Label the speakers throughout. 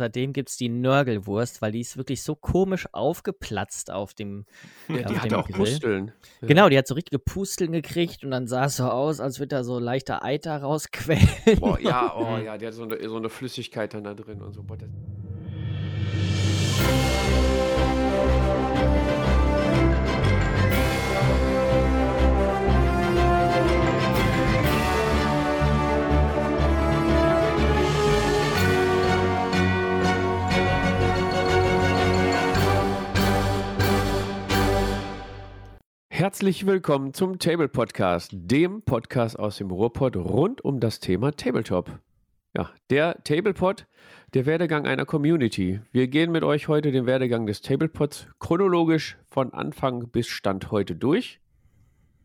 Speaker 1: seitdem gibt es die Nörgelwurst, weil die ist wirklich so komisch aufgeplatzt auf dem.
Speaker 2: Ja, die
Speaker 1: auf
Speaker 2: hat
Speaker 1: dem
Speaker 2: auch
Speaker 1: Grill.
Speaker 2: Pusteln.
Speaker 1: Genau, die hat so richtige Pusteln gekriegt und dann sah es so aus, als würde da so leichter Eiter rausquellen.
Speaker 2: Boah, ja, oh ja, die hat so eine, so eine Flüssigkeit dann da drin und so. Boah, Herzlich willkommen zum Table Podcast, dem Podcast aus dem Ruhrpott rund um das Thema Tabletop. Ja, der Tablepod, der Werdegang einer Community. Wir gehen mit euch heute den Werdegang des Tablepods chronologisch von Anfang bis Stand heute durch.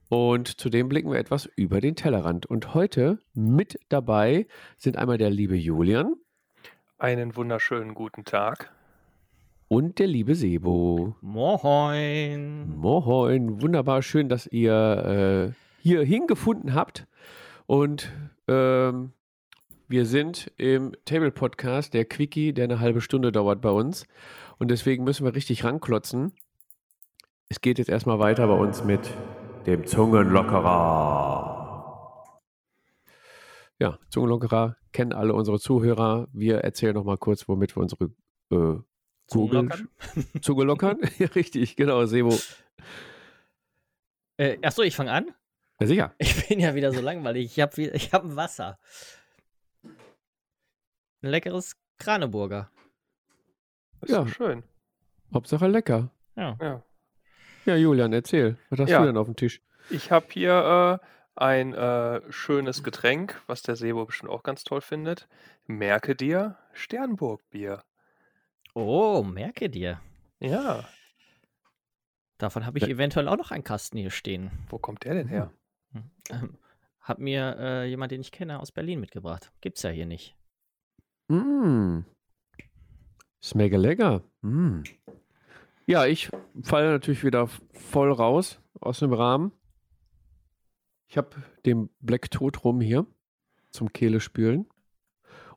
Speaker 2: Und zudem blicken wir etwas über den Tellerrand. Und heute mit dabei sind einmal der liebe Julian
Speaker 3: Einen wunderschönen guten Tag.
Speaker 2: Und der liebe Sebo.
Speaker 1: Moin.
Speaker 2: Moin, wunderbar schön, dass ihr äh, hier hingefunden habt. Und ähm, wir sind im Table Podcast, der Quickie, der eine halbe Stunde dauert bei uns. Und deswegen müssen wir richtig ranklotzen. Es geht jetzt erstmal weiter bei uns mit dem Zungenlockerer. Ja, Zungenlockerer kennen alle unsere Zuhörer. Wir erzählen noch mal kurz, womit wir unsere äh, Google
Speaker 1: Zungenlockern?
Speaker 2: Zunge lockern. ja, richtig, genau, Sebo.
Speaker 1: Äh, achso, ich fange an.
Speaker 2: Ja, sicher.
Speaker 1: Ich bin ja wieder so langweilig. Ich habe ich hab ein Wasser. Ein leckeres Kraneburger.
Speaker 3: Ist
Speaker 2: Ja.
Speaker 3: schön.
Speaker 2: Hauptsache lecker.
Speaker 1: Ja.
Speaker 3: Ja.
Speaker 2: Ja, Julian, erzähl. Was hast
Speaker 3: Ja.
Speaker 2: du denn auf dem Tisch?
Speaker 3: Ich habe hier äh, ein äh, schönes Getränk, was der Sebo bestimmt auch ganz toll findet. Merke dir Sternburg-Bier.
Speaker 1: Oh, merke dir.
Speaker 3: Ja.
Speaker 1: Davon habe ich
Speaker 2: Ja.
Speaker 1: eventuell auch noch einen Kasten hier stehen.
Speaker 3: Wo kommt der denn her?
Speaker 1: Ähm, hat mir äh, jemand, den ich kenne, aus Berlin mitgebracht. Gibt's ja hier nicht.
Speaker 2: Mm. Ist mega lecker. Mm. Ja, ich falle natürlich wieder voll raus aus dem Rahmen. Ich habe den Black Tod rum hier zum Kehle spülen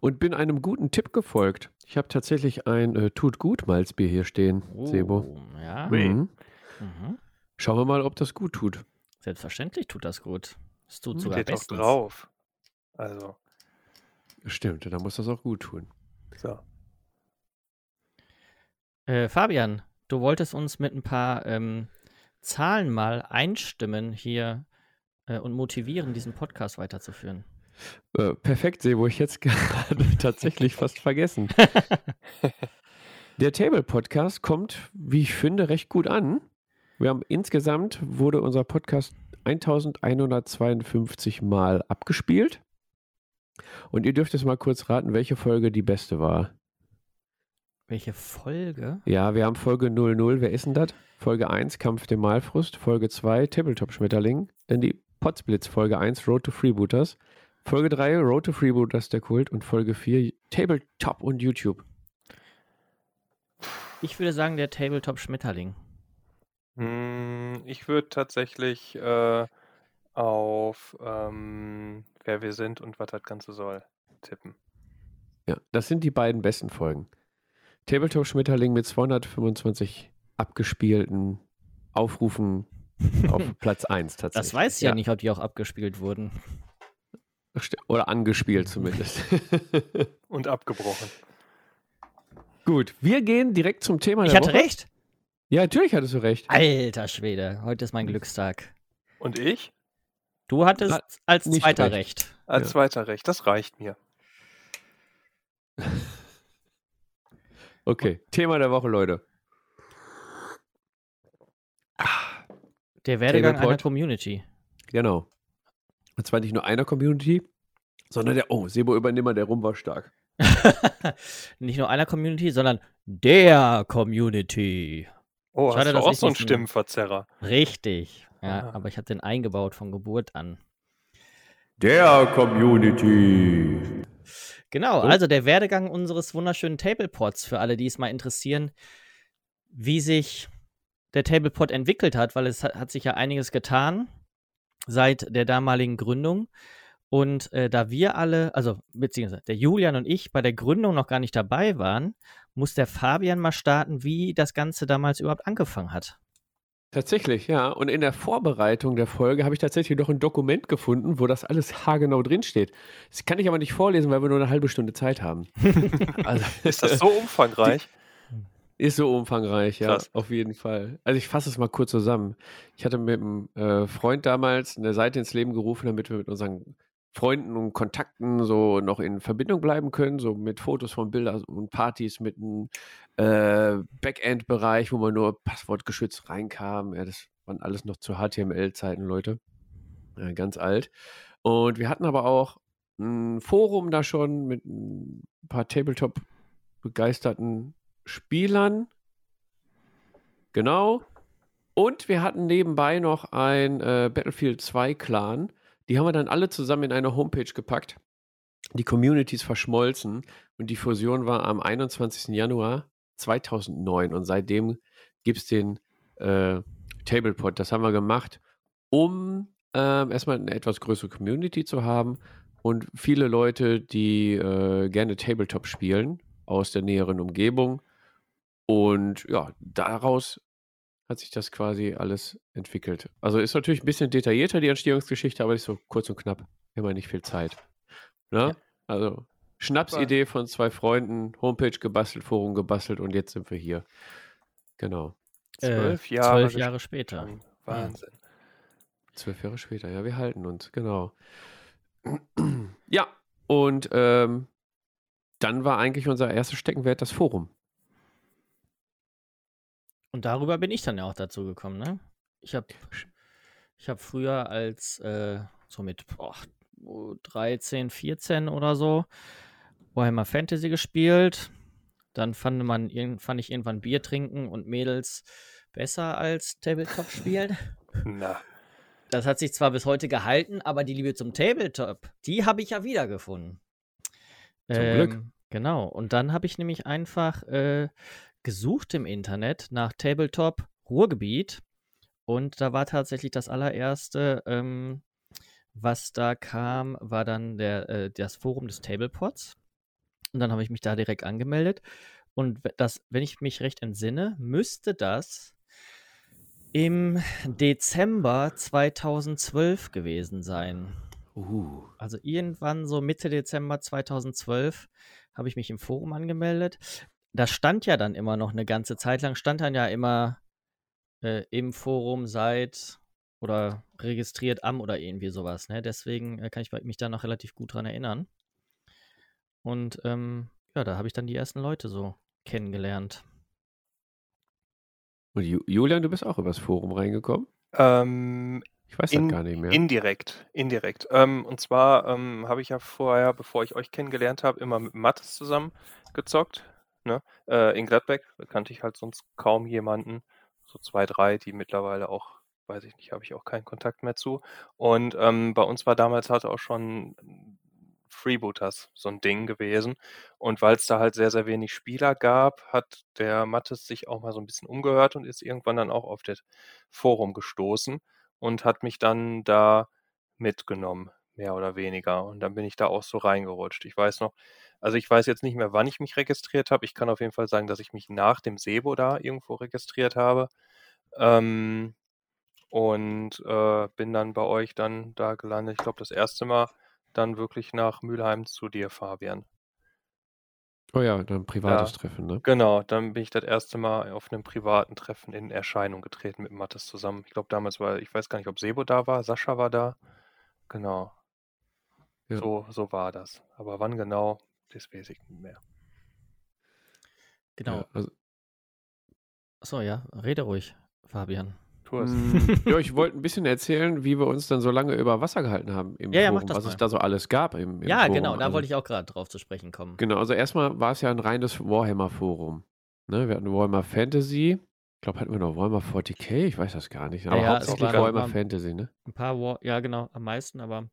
Speaker 2: und bin einem guten Tipp gefolgt. Ich habe tatsächlich ein äh, Tut gut Malzbier hier stehen, Sebo.
Speaker 1: Oh, Ja.
Speaker 2: Mhm.
Speaker 1: Mhm.
Speaker 2: Schauen wir mal, ob das gut tut.
Speaker 1: Selbstverständlich tut das gut. Es tut
Speaker 2: Hm,
Speaker 1: sogar
Speaker 3: Steht doch
Speaker 1: bestens.
Speaker 3: drauf. Also,
Speaker 2: Stimmt, dann muss das auch gut tun.
Speaker 3: so.
Speaker 1: Äh, Fabian, du wolltest uns mit ein paar ähm, Zahlen mal einstimmen hier äh, und motivieren, diesen Podcast weiterzuführen.
Speaker 2: Äh, perfekt, Sebo, ich jetzt gerade tatsächlich fast vergessen. Der Table Podcast kommt, wie ich finde, recht gut an. Wir haben insgesamt wurde unser Podcast 1152 Mal abgespielt. Und ihr dürft jetzt mal kurz raten, welche Folge die beste war.
Speaker 1: Welche Folge?
Speaker 2: Ja, wir haben Folge 00. Wer ist denn das? Folge 1, Kampf dem Malfrust. Folge 2, Tabletop Schmetterling. Dann die Potsblitz, Folge 1, Road to Freebooters. Folge 3, Road to Freebooters, der Kult. Und Folge 4, Tabletop und YouTube.
Speaker 1: Ich würde sagen, der Tabletop Schmetterling.
Speaker 3: Hm, ich würde tatsächlich äh, auf ähm, wer wir sind und was das Ganze soll tippen.
Speaker 2: Ja, das sind die beiden besten Folgen. Tabletop Schmetterling mit 225 abgespielten Aufrufen auf Platz 1 tatsächlich.
Speaker 1: Das weiß ich ja. nicht, ob die auch abgespielt wurden.
Speaker 2: Oder angespielt zumindest.
Speaker 3: Und abgebrochen.
Speaker 2: Gut, wir gehen direkt zum Thema
Speaker 1: Ich
Speaker 2: der
Speaker 1: hatte
Speaker 2: Woche.
Speaker 1: recht.
Speaker 2: Ja, natürlich hattest du recht.
Speaker 1: Alter Schwede, heute ist mein Glückstag.
Speaker 3: Und ich?
Speaker 1: Du hattest
Speaker 2: Ah,
Speaker 1: als zweiter
Speaker 2: recht.
Speaker 1: recht.
Speaker 3: Als
Speaker 2: Ja.
Speaker 3: zweiter Recht. Das reicht mir.
Speaker 2: Okay, Thema der Woche, Leute.
Speaker 1: Der Werdegang einer Community.
Speaker 2: Genau. Und zwar nicht nur einer Community, sondern der, oh, Sebo Übernehmer, der Rum war stark.
Speaker 1: Nicht nur einer Community, sondern der Community.
Speaker 3: Oh,
Speaker 1: Schade,
Speaker 3: hast du auch so einen
Speaker 1: nicht-
Speaker 3: Stimmenverzerrer?
Speaker 1: Richtig. Ja,
Speaker 3: Ah.
Speaker 1: aber ich habe den eingebaut von Geburt an.
Speaker 2: Der Community.
Speaker 1: Genau,
Speaker 2: So.
Speaker 1: also der Werdegang unseres wunderschönen Tablepods für alle, die es mal interessieren, wie sich der Tablepod entwickelt hat, weil es hat, hat sich ja einiges getan seit der damaligen Gründung. Und äh, da wir alle, also beziehungsweise der Julian und ich bei der Gründung noch gar nicht dabei waren, muss der Fabian mal starten, wie das Ganze damals überhaupt angefangen hat.
Speaker 2: Tatsächlich, ja. Und in der Vorbereitung der Folge habe ich tatsächlich noch ein Dokument gefunden, wo das alles haargenau drinsteht. Das kann ich aber nicht vorlesen, weil wir nur eine halbe Stunde Zeit haben.
Speaker 3: also, ist das so umfangreich?
Speaker 2: Ist so umfangreich, ja, Krass. auf jeden Fall. Also ich fasse es mal kurz zusammen. Ich hatte mit einem äh, Freund damals eine Seite ins Leben gerufen, damit wir mit unseren Freunden und Kontakten so noch in Verbindung bleiben können, so mit Fotos von Bildern und Partys mit einem äh, Backend-Bereich, wo man nur passwortgeschützt reinkam. Ja, das waren alles noch zu HTML-Zeiten, Leute. Ja, ganz alt. Und wir hatten aber auch ein Forum da schon mit ein paar Tabletop-begeisterten Spielern. Genau. Und wir hatten nebenbei noch ein äh, Battlefield 2 Clan. Die haben wir dann alle zusammen in eine Homepage gepackt. Die Communities verschmolzen und die Fusion war am 21. Januar 2009 und seitdem gibt es den äh, Tablepod. Das haben wir gemacht, um äh, erstmal eine etwas größere Community zu haben und viele Leute, die äh, gerne Tabletop spielen aus der näheren Umgebung. Und ja, daraus hat sich das quasi alles entwickelt. Also ist natürlich ein bisschen detaillierter die Entstehungsgeschichte, aber nicht so kurz und knapp. Immer nicht viel Zeit. Ne? Ja. Also Schnapsidee von zwei Freunden, Homepage gebastelt, Forum gebastelt und jetzt sind wir hier. Genau.
Speaker 1: Zwölf, äh, Jahre, zwölf Jahre später. Hm.
Speaker 3: Wahnsinn.
Speaker 2: Zwölf Jahre später, ja, wir halten uns, genau. ja, und ähm, dann war eigentlich unser erstes Steckenwert das Forum.
Speaker 1: Und darüber bin ich dann ja auch dazu gekommen, ne? Ich habe ich hab früher als äh, so mit boah, 13, 14 oder so Warhammer Fantasy gespielt. Dann fand, man, fand ich irgendwann Bier trinken und Mädels besser als Tabletop spielen.
Speaker 3: Na.
Speaker 1: Das hat sich zwar bis heute gehalten, aber die Liebe zum Tabletop, die habe ich ja wiedergefunden.
Speaker 2: Zum ähm, Glück.
Speaker 1: Genau. Und dann habe ich nämlich einfach äh, gesucht im Internet nach Tabletop Ruhrgebiet. Und da war tatsächlich das allererste, ähm, was da kam, war dann der, äh, das Forum des Tablepods. Und dann habe ich mich da direkt angemeldet. Und das, wenn ich mich recht entsinne, müsste das im Dezember 2012 gewesen sein.
Speaker 2: Uh.
Speaker 1: Also irgendwann so Mitte Dezember 2012 habe ich mich im Forum angemeldet das stand ja dann immer noch eine ganze Zeit lang, stand dann ja immer äh, im Forum seit oder registriert am oder irgendwie sowas. Ne? Deswegen äh, kann ich mich da noch relativ gut dran erinnern. Und ähm, ja, da habe ich dann die ersten Leute so kennengelernt.
Speaker 2: Und Julian, du bist auch übers Forum reingekommen?
Speaker 3: Ähm,
Speaker 2: ich weiß in, das gar nicht mehr.
Speaker 3: Indirekt, indirekt. Ähm, und zwar ähm, habe ich ja vorher, bevor ich euch kennengelernt habe, immer mit Mattes zusammen gezockt. Ne? Äh, in Gladbeck kannte ich halt sonst kaum jemanden. So zwei, drei, die mittlerweile auch, weiß ich nicht, habe ich auch keinen Kontakt mehr zu. Und ähm, bei uns war damals halt auch schon Freebooters so ein Ding gewesen. Und weil es da halt sehr, sehr wenig Spieler gab, hat der Mattes sich auch mal so ein bisschen umgehört und ist irgendwann dann auch auf das Forum gestoßen und hat mich dann da mitgenommen, mehr oder weniger. Und dann bin ich da auch so reingerutscht. Ich weiß noch, also ich weiß jetzt nicht mehr, wann ich mich registriert habe. Ich kann auf jeden Fall sagen, dass ich mich nach dem Sebo da irgendwo registriert habe. Ähm, und äh, bin dann bei euch dann da gelandet. Ich glaube, das erste Mal dann wirklich nach Mülheim zu dir, Fabian.
Speaker 2: Oh ja, dann ein privates ja, Treffen, ne?
Speaker 3: Genau, dann bin ich das erste Mal auf einem privaten Treffen in Erscheinung getreten mit Mattes zusammen. Ich glaube, damals war, ich weiß gar nicht, ob Sebo da war, Sascha war da. Genau. Ja. So, so war das. Aber wann genau, das weiß ich nicht mehr.
Speaker 1: Genau. Ja, also, Achso, ja, rede ruhig, Fabian.
Speaker 2: Ja, ich wollte ein bisschen erzählen, wie wir uns dann so lange über Wasser gehalten haben im ja, Forum, ja, was mal. es da so alles gab im, im
Speaker 1: Ja,
Speaker 2: Forum.
Speaker 1: genau, da also, wollte ich auch gerade drauf zu sprechen kommen.
Speaker 2: Genau, also erstmal war es ja ein reines Warhammer-Forum. Ne, wir hatten Warhammer Fantasy, ich glaube, hatten wir noch Warhammer 40k, ich weiß das gar nicht.
Speaker 1: Aber ja, hauptsächlich
Speaker 2: Warhammer Fantasy, ne?
Speaker 1: Ein paar War, ja genau, am meisten, aber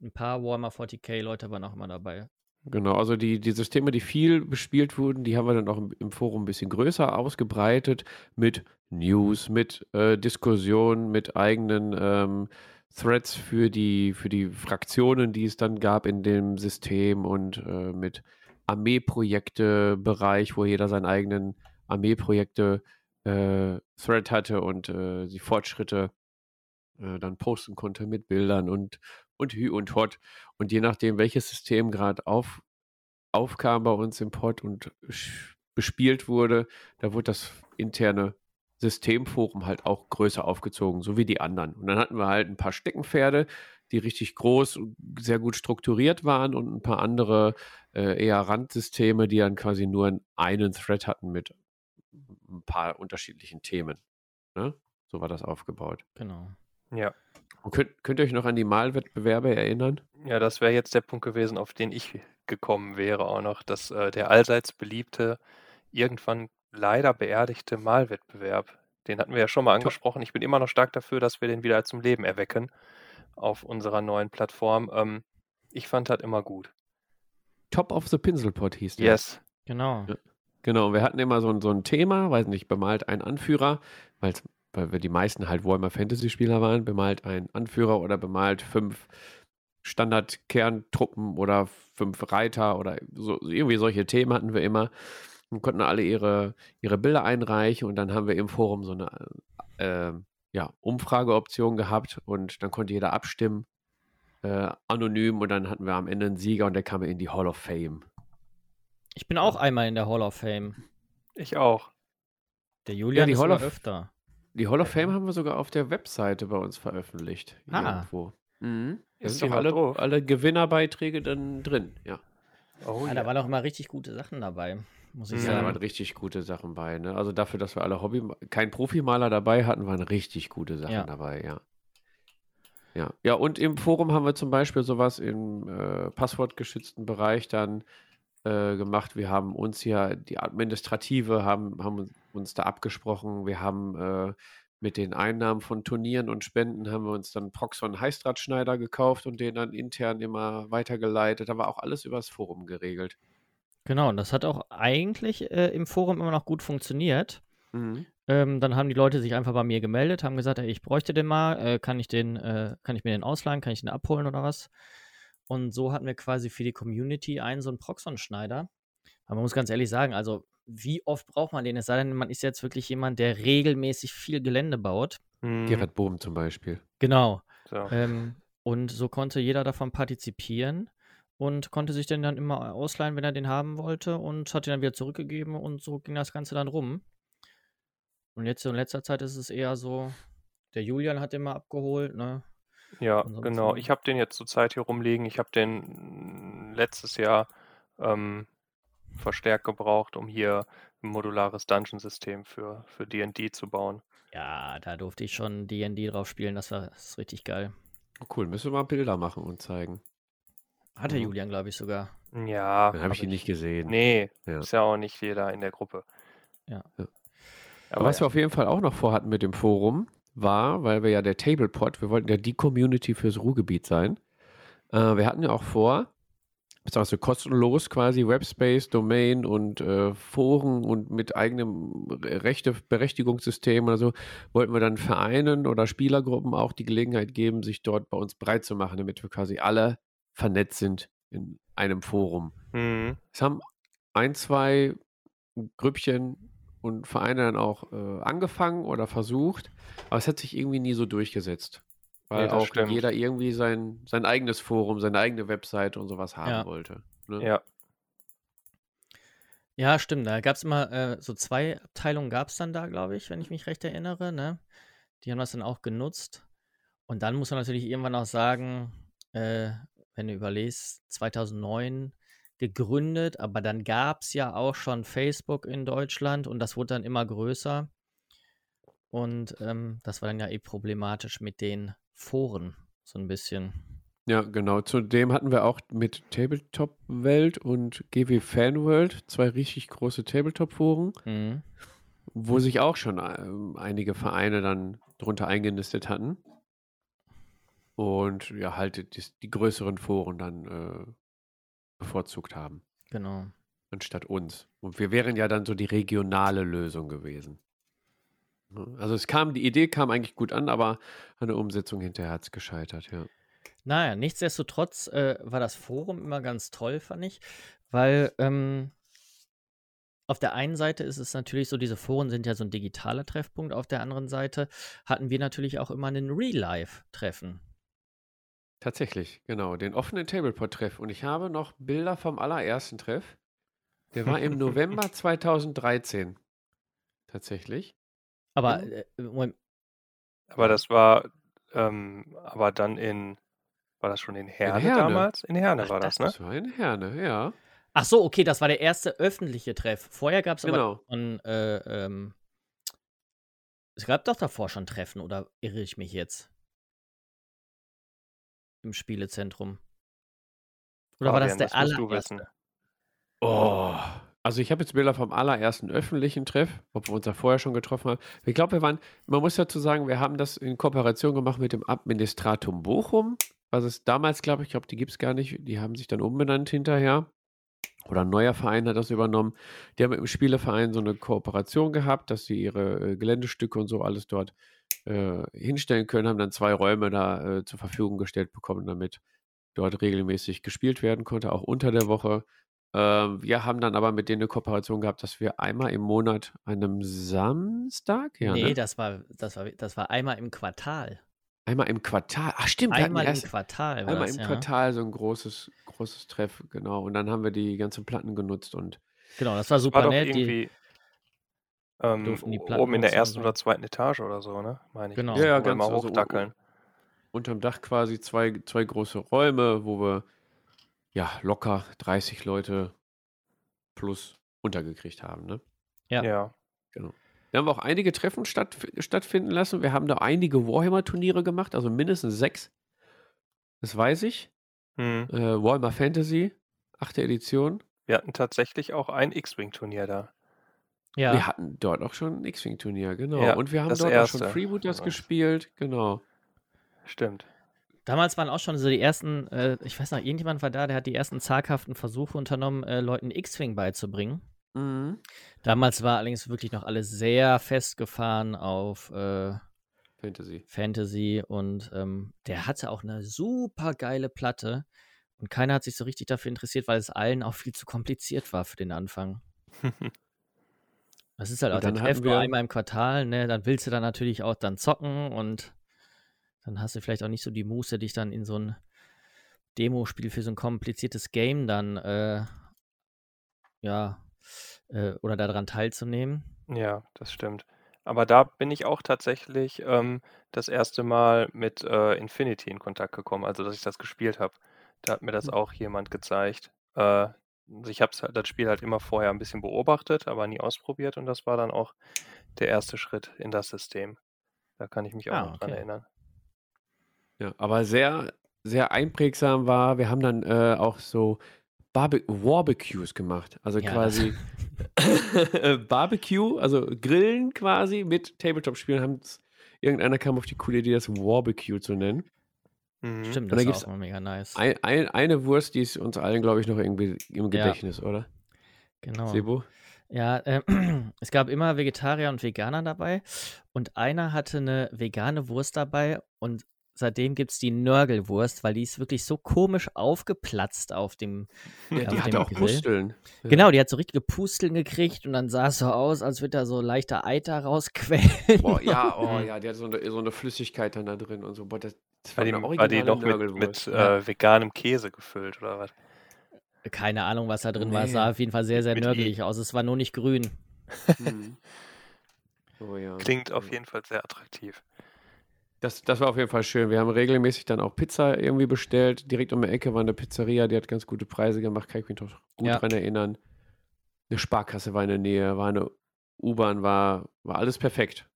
Speaker 1: ein paar Warhammer 40k Leute waren auch immer dabei.
Speaker 2: Genau, also die, die Systeme, die viel bespielt wurden, die haben wir dann auch im, Forum ein bisschen größer ausgebreitet mit News, mit äh, Diskussionen, mit eigenen ähm, Threads für die, für die Fraktionen, die es dann gab in dem System und äh, mit Armeeprojekte-Bereich, wo jeder seinen eigenen Armeeprojekte äh, hatte und äh, die Fortschritte äh, dann posten konnte mit Bildern und, und Hü und Hot. Und je nachdem, welches System gerade auf, aufkam bei uns im Pod und bespielt wurde, da wurde das interne Systemforum halt auch größer aufgezogen, so wie die anderen. Und dann hatten wir halt ein paar Steckenpferde, die richtig groß und sehr gut strukturiert waren und ein paar andere äh, eher Randsysteme, die dann quasi nur einen Thread hatten mit ein paar unterschiedlichen Themen. Ne? So war das aufgebaut.
Speaker 1: Genau.
Speaker 3: Ja.
Speaker 2: Könnt, könnt ihr euch noch an die Malwettbewerbe erinnern?
Speaker 3: Ja, das wäre jetzt der Punkt gewesen, auf den ich gekommen wäre auch noch, dass äh, der allseits beliebte, irgendwann leider beerdigte Malwettbewerb, den hatten wir ja schon mal angesprochen. Ich bin immer noch stark dafür, dass wir den wieder zum Leben erwecken auf unserer neuen Plattform. Ähm, ich fand das immer gut.
Speaker 2: Top of the Pinselpot hieß der.
Speaker 3: Yes.
Speaker 1: Genau.
Speaker 2: Ja. Genau, wir hatten immer so ein, so ein Thema, weiß nicht, bemalt ein Anführer, weil wir die meisten halt Warhammer Fantasy-Spieler waren, bemalt ein Anführer oder bemalt fünf Standard-Kerntruppen oder fünf Reiter oder so, irgendwie solche Themen hatten wir immer und konnten alle ihre, ihre Bilder einreichen und dann haben wir im Forum so eine äh, ja, Umfrageoption gehabt und dann konnte jeder abstimmen, äh, anonym und dann hatten wir am Ende einen Sieger und der kam in die Hall of Fame.
Speaker 1: Ich bin auch einmal in der Hall of Fame.
Speaker 3: Ich auch.
Speaker 1: Der Julian
Speaker 2: die
Speaker 1: ist
Speaker 2: Hall of-
Speaker 1: öfter.
Speaker 2: Die Hall of Fame haben wir sogar auf der Webseite bei uns veröffentlicht.
Speaker 1: Ah.
Speaker 2: Irgendwo. Mhm. Da sind
Speaker 3: doch
Speaker 2: auch alle, alle Gewinnerbeiträge dann drin. Ja,
Speaker 3: Oh,
Speaker 1: Ja,
Speaker 3: ja.
Speaker 1: da waren auch immer richtig gute Sachen dabei, muss ich
Speaker 3: Ja,
Speaker 2: ja da
Speaker 1: sagen.
Speaker 2: waren richtig gute Sachen bei. Ne? Also dafür, dass wir alle Hobby, kein Profimaler dabei hatten, waren richtig gute Sachen
Speaker 1: Ja.
Speaker 2: dabei. Ja. Ja. ja, und im Forum haben wir zum Beispiel sowas im äh, passwortgeschützten Bereich dann äh, gemacht. Wir haben uns ja, die Administrative haben, haben uns da abgesprochen. Wir haben äh, mit den Einnahmen von Turnieren und Spenden haben wir uns dann Proxon Heißdrahtschneider gekauft und den dann intern immer weitergeleitet. Da war auch alles übers Forum geregelt.
Speaker 1: Genau, und das hat auch eigentlich äh, im Forum immer noch gut funktioniert.
Speaker 2: Mhm.
Speaker 1: Ähm, dann haben die Leute sich einfach bei mir gemeldet, haben gesagt, ey, ich bräuchte den mal, äh, kann ich den, äh, kann ich mir den ausleihen, kann ich den abholen oder was? Und so hatten wir quasi für die Community einen so einen Proxon-Schneider. Aber man muss ganz ehrlich sagen, also wie oft braucht man den? Es sei denn, man ist jetzt wirklich jemand, der regelmäßig viel Gelände baut.
Speaker 3: Mhm.
Speaker 2: Gerhard Bohm zum Beispiel.
Speaker 1: Genau.
Speaker 3: So.
Speaker 1: Ähm, und so konnte jeder davon partizipieren und konnte sich den dann immer ausleihen, wenn er den haben wollte und hat ihn dann wieder zurückgegeben und so ging das Ganze dann rum. Und jetzt in letzter Zeit ist es eher so, der Julian hat den mal abgeholt, ne?
Speaker 3: Ja,
Speaker 1: Ansonsten-
Speaker 3: genau. Ich habe den jetzt zurzeit hier rumliegen. Ich habe den mm, letztes Jahr ähm, verstärkt gebraucht, um hier ein modulares Dungeon-System für für D&D zu bauen.
Speaker 1: Ja, da durfte ich schon D&D drauf spielen, das war das ist richtig geil.
Speaker 2: Cool, müssen wir mal Bilder machen und zeigen.
Speaker 1: Hat der
Speaker 2: Mhm.
Speaker 1: Julian, glaube ich, sogar.
Speaker 3: Ja,
Speaker 2: Dann habe ich ihn nicht gesehen.
Speaker 3: Nee,
Speaker 2: Ja.
Speaker 3: ist ja auch nicht jeder in der Gruppe.
Speaker 1: Ja.
Speaker 2: Ja.
Speaker 3: Aber
Speaker 2: Aber was
Speaker 3: ja.
Speaker 2: wir auf jeden Fall auch noch vorhatten mit dem Forum, war, weil wir ja der Tablepot, wir wollten ja die Community fürs Ruhrgebiet sein. Äh, wir hatten ja auch vor, ist auch so kostenlos quasi Webspace, Domain und äh, Foren und mit eigenem Re- Rechte, Berechtigungssystem oder so, wollten wir dann Vereinen oder Spielergruppen auch die Gelegenheit geben, sich dort bei uns breit zu machen, damit wir quasi alle vernetzt sind in einem Forum.
Speaker 3: Mhm.
Speaker 2: Es haben ein, zwei Grüppchen und Vereine dann auch äh, angefangen oder versucht, aber es hat sich irgendwie nie so durchgesetzt. Weil
Speaker 3: das
Speaker 2: auch
Speaker 3: stimmt.
Speaker 2: jeder irgendwie sein, sein eigenes Forum, seine eigene Webseite und sowas haben
Speaker 1: Ja.
Speaker 2: wollte. Ne?
Speaker 3: Ja.
Speaker 1: Ja, stimmt. Da gab es immer äh, so zwei Abteilungen gab es dann da, glaube ich, wenn ich mich recht erinnere. Ne? Die haben das dann auch genutzt. Und dann muss man natürlich irgendwann auch sagen, äh, wenn du überlegst, 2009 gegründet, aber dann gab es ja auch schon Facebook in Deutschland und das wurde dann immer größer. Und ähm, das war dann ja eh problematisch mit den Foren, so ein bisschen.
Speaker 2: Ja, genau. Zudem hatten wir auch mit Tabletop Welt und GW Fan World zwei richtig große Tabletop-Foren,
Speaker 1: Mhm.
Speaker 2: wo sich auch schon ähm, einige Vereine dann drunter eingenistet hatten. Und ja, halt die, die größeren Foren dann äh, bevorzugt haben,
Speaker 1: Genau.
Speaker 2: anstatt uns. Und wir wären ja dann so die regionale Lösung gewesen. Also es kam, die Idee kam eigentlich gut an, aber an der Umsetzung hinterher hat es gescheitert, ja.
Speaker 1: Naja, nichtsdestotrotz äh, war das Forum immer ganz toll, fand ich, weil ähm, auf der einen Seite ist es natürlich so, diese Foren sind ja so ein digitaler Treffpunkt, auf der anderen Seite hatten wir natürlich auch immer einen Real-Life-Treffen.
Speaker 2: Tatsächlich, genau, den offenen Tablepot-Treff. Und ich habe noch Bilder vom allerersten Treff. Der war im November 2013. Tatsächlich.
Speaker 1: Aber,
Speaker 2: Mhm.
Speaker 1: äh, Moment,
Speaker 3: Aber das war, ähm, aber dann in, war das schon in Herne,
Speaker 2: Herne.
Speaker 3: damals? In Herne
Speaker 1: Ach,
Speaker 3: war das, ne?
Speaker 2: Das war in Herne, ja.
Speaker 1: ach so, okay, das war der erste öffentliche Treff. Vorher gab es
Speaker 2: Genau.
Speaker 1: aber schon, äh, ähm, es gab doch davor schon Treffen, oder irre ich mich jetzt? Im Spielezentrum. Oder war das
Speaker 3: Fabian,
Speaker 1: der
Speaker 3: das
Speaker 1: allererste?
Speaker 2: Oh. Also ich habe jetzt Bilder vom allerersten öffentlichen Treff, ob wir uns da vorher schon getroffen haben. Ich glaube, wir waren, man muss dazu sagen, wir haben das in Kooperation gemacht mit dem Administratum Bochum, was es damals, glaube ich, ich glaube, die gibt es gar nicht, die haben sich dann umbenannt hinterher. Oder ein neuer Verein hat das übernommen. Die haben mit dem Spieleverein so eine Kooperation gehabt, dass sie ihre äh, Geländestücke und so alles dort äh, hinstellen können, haben dann zwei Räume da äh, zur Verfügung gestellt bekommen, damit dort regelmäßig gespielt werden konnte, auch unter der Woche. Ähm, wir haben dann aber mit denen eine Kooperation gehabt, dass wir einmal im Monat an einem Samstag, ja,
Speaker 1: nee,
Speaker 2: ne?
Speaker 1: das war, das war, das war einmal im Quartal.
Speaker 2: einmal im Quartal. Ach stimmt,
Speaker 1: Einmal im
Speaker 2: erst
Speaker 1: Quartal war
Speaker 2: einmal
Speaker 1: das,
Speaker 2: im
Speaker 1: ja.
Speaker 2: Quartal so ein großes, großes Treff, genau. Und dann haben wir die ganzen Platten genutzt und
Speaker 1: Genau, das war super
Speaker 3: war
Speaker 1: nett. Die,
Speaker 3: irgendwie ähm,
Speaker 1: durften die
Speaker 3: o-
Speaker 1: Platten
Speaker 3: oben in der ersten oder zweiten Etage oder so, ne? Meine ich.
Speaker 1: Genau.
Speaker 2: Ja, ja, ganz,
Speaker 3: mal
Speaker 2: also,
Speaker 3: hochdackeln.
Speaker 2: unterm Dach quasi zwei, zwei große Räume, wo wir ja locker 30 Leute plus untergekriegt haben, ne?
Speaker 1: Ja.
Speaker 3: Ja.
Speaker 2: Wir haben auch einige Treffen statt, stattfinden lassen. Wir haben da einige Warhammer-Turniere gemacht, also mindestens sechs. Das weiß ich.
Speaker 3: Hm.
Speaker 2: Äh, Warhammer Fantasy, achte Edition.
Speaker 3: Wir hatten tatsächlich auch ein X-Wing-Turnier da.
Speaker 1: Ja.
Speaker 2: Wir hatten dort auch schon ein X-Wing-Turnier, genau.
Speaker 3: Ja,
Speaker 2: Und wir haben dort auch schon
Speaker 3: erste.
Speaker 2: Freebooters gespielt, genau.
Speaker 3: Stimmt.
Speaker 1: Damals waren auch schon so die ersten, äh, ich weiß noch, irgendjemand war da, der hat die ersten zaghaften Versuche unternommen, äh, Leuten X-Wing beizubringen.
Speaker 2: Mhm.
Speaker 1: Damals war allerdings wirklich noch alles sehr festgefahren auf äh,
Speaker 2: Fantasy.
Speaker 1: Fantasy und ähm, der hatte auch eine super geile Platte und keiner hat sich so richtig dafür interessiert, weil es allen auch viel zu kompliziert war für den Anfang. Das ist halt
Speaker 2: Und
Speaker 1: auch der
Speaker 2: dann
Speaker 1: Treff
Speaker 2: hatten
Speaker 1: nur einmal im Quartal, ne? Dann willst du dann natürlich auch dann zocken und dann hast du vielleicht auch nicht so die Muße, dich dann in so ein Demospiel für so ein kompliziertes Game dann, äh, ja, äh, oder daran teilzunehmen.
Speaker 3: Ja, das stimmt. Aber da bin ich auch tatsächlich ähm, das erste Mal mit äh, Infinity in Kontakt gekommen, also dass ich das gespielt habe. Da hat mir das
Speaker 1: Hm.
Speaker 3: auch jemand gezeigt. Äh, also ich habe halt, das Spiel halt immer vorher ein bisschen beobachtet, aber nie ausprobiert und das war dann auch der erste Schritt in das System. Da kann ich mich auch
Speaker 1: Ah,
Speaker 3: noch dran
Speaker 1: okay.
Speaker 3: erinnern.
Speaker 2: Ja, aber sehr, sehr einprägsam war, wir haben dann äh, auch so Barbe Barbecues gemacht. Also
Speaker 1: Ja,
Speaker 2: quasi Barbecue, also Grillen quasi mit Tabletop-Spielen. Haben's- Irgendeiner kam auf die coole Idee, das Barbecue zu nennen.
Speaker 3: Mhm.
Speaker 1: Stimmt, das
Speaker 2: da
Speaker 1: ist
Speaker 2: gibt's
Speaker 1: auch mega nice.
Speaker 2: Ein, ein, eine Wurst, die ist uns allen, glaube ich, noch irgendwie im Gedächtnis, oder?
Speaker 1: Genau.
Speaker 2: Sebo?
Speaker 1: Ja, äh, es gab immer Vegetarier und Veganer dabei und einer hatte eine vegane Wurst dabei und seitdem gibt es die Nörgelwurst, weil die ist wirklich so komisch aufgeplatzt auf dem.
Speaker 2: Ja,
Speaker 1: auf
Speaker 2: die hatte auch
Speaker 1: Grill.
Speaker 2: Pusteln. Ja.
Speaker 1: Genau, die hat so richtige Pusteln gekriegt und dann sah es so aus, als würde da so leichter Eiter rausquellen.
Speaker 2: Boah, ja, oh ja, die hat so eine, so eine Flüssigkeit dann da drin und so. Boah, das
Speaker 3: War die, war die noch mit, mit
Speaker 1: Ja.
Speaker 3: äh, veganem Käse gefüllt oder was?
Speaker 1: Keine Ahnung, was da drin war. Es
Speaker 2: Nee.
Speaker 1: sah auf jeden Fall sehr, sehr
Speaker 3: Mit I.
Speaker 1: nörgelig aus. Es war nur nicht grün.
Speaker 2: Mhm. Oh ja.
Speaker 3: Klingt auf jeden Fall sehr attraktiv.
Speaker 2: Das, das war auf jeden Fall schön. Wir haben regelmäßig dann auch Pizza irgendwie bestellt. Direkt um die Ecke war eine Pizzeria, die hat ganz gute Preise gemacht, kann ich mich noch gut
Speaker 1: Ja.
Speaker 2: dran erinnern. Eine Sparkasse war in der Nähe, war eine U-Bahn, war, war alles perfekt.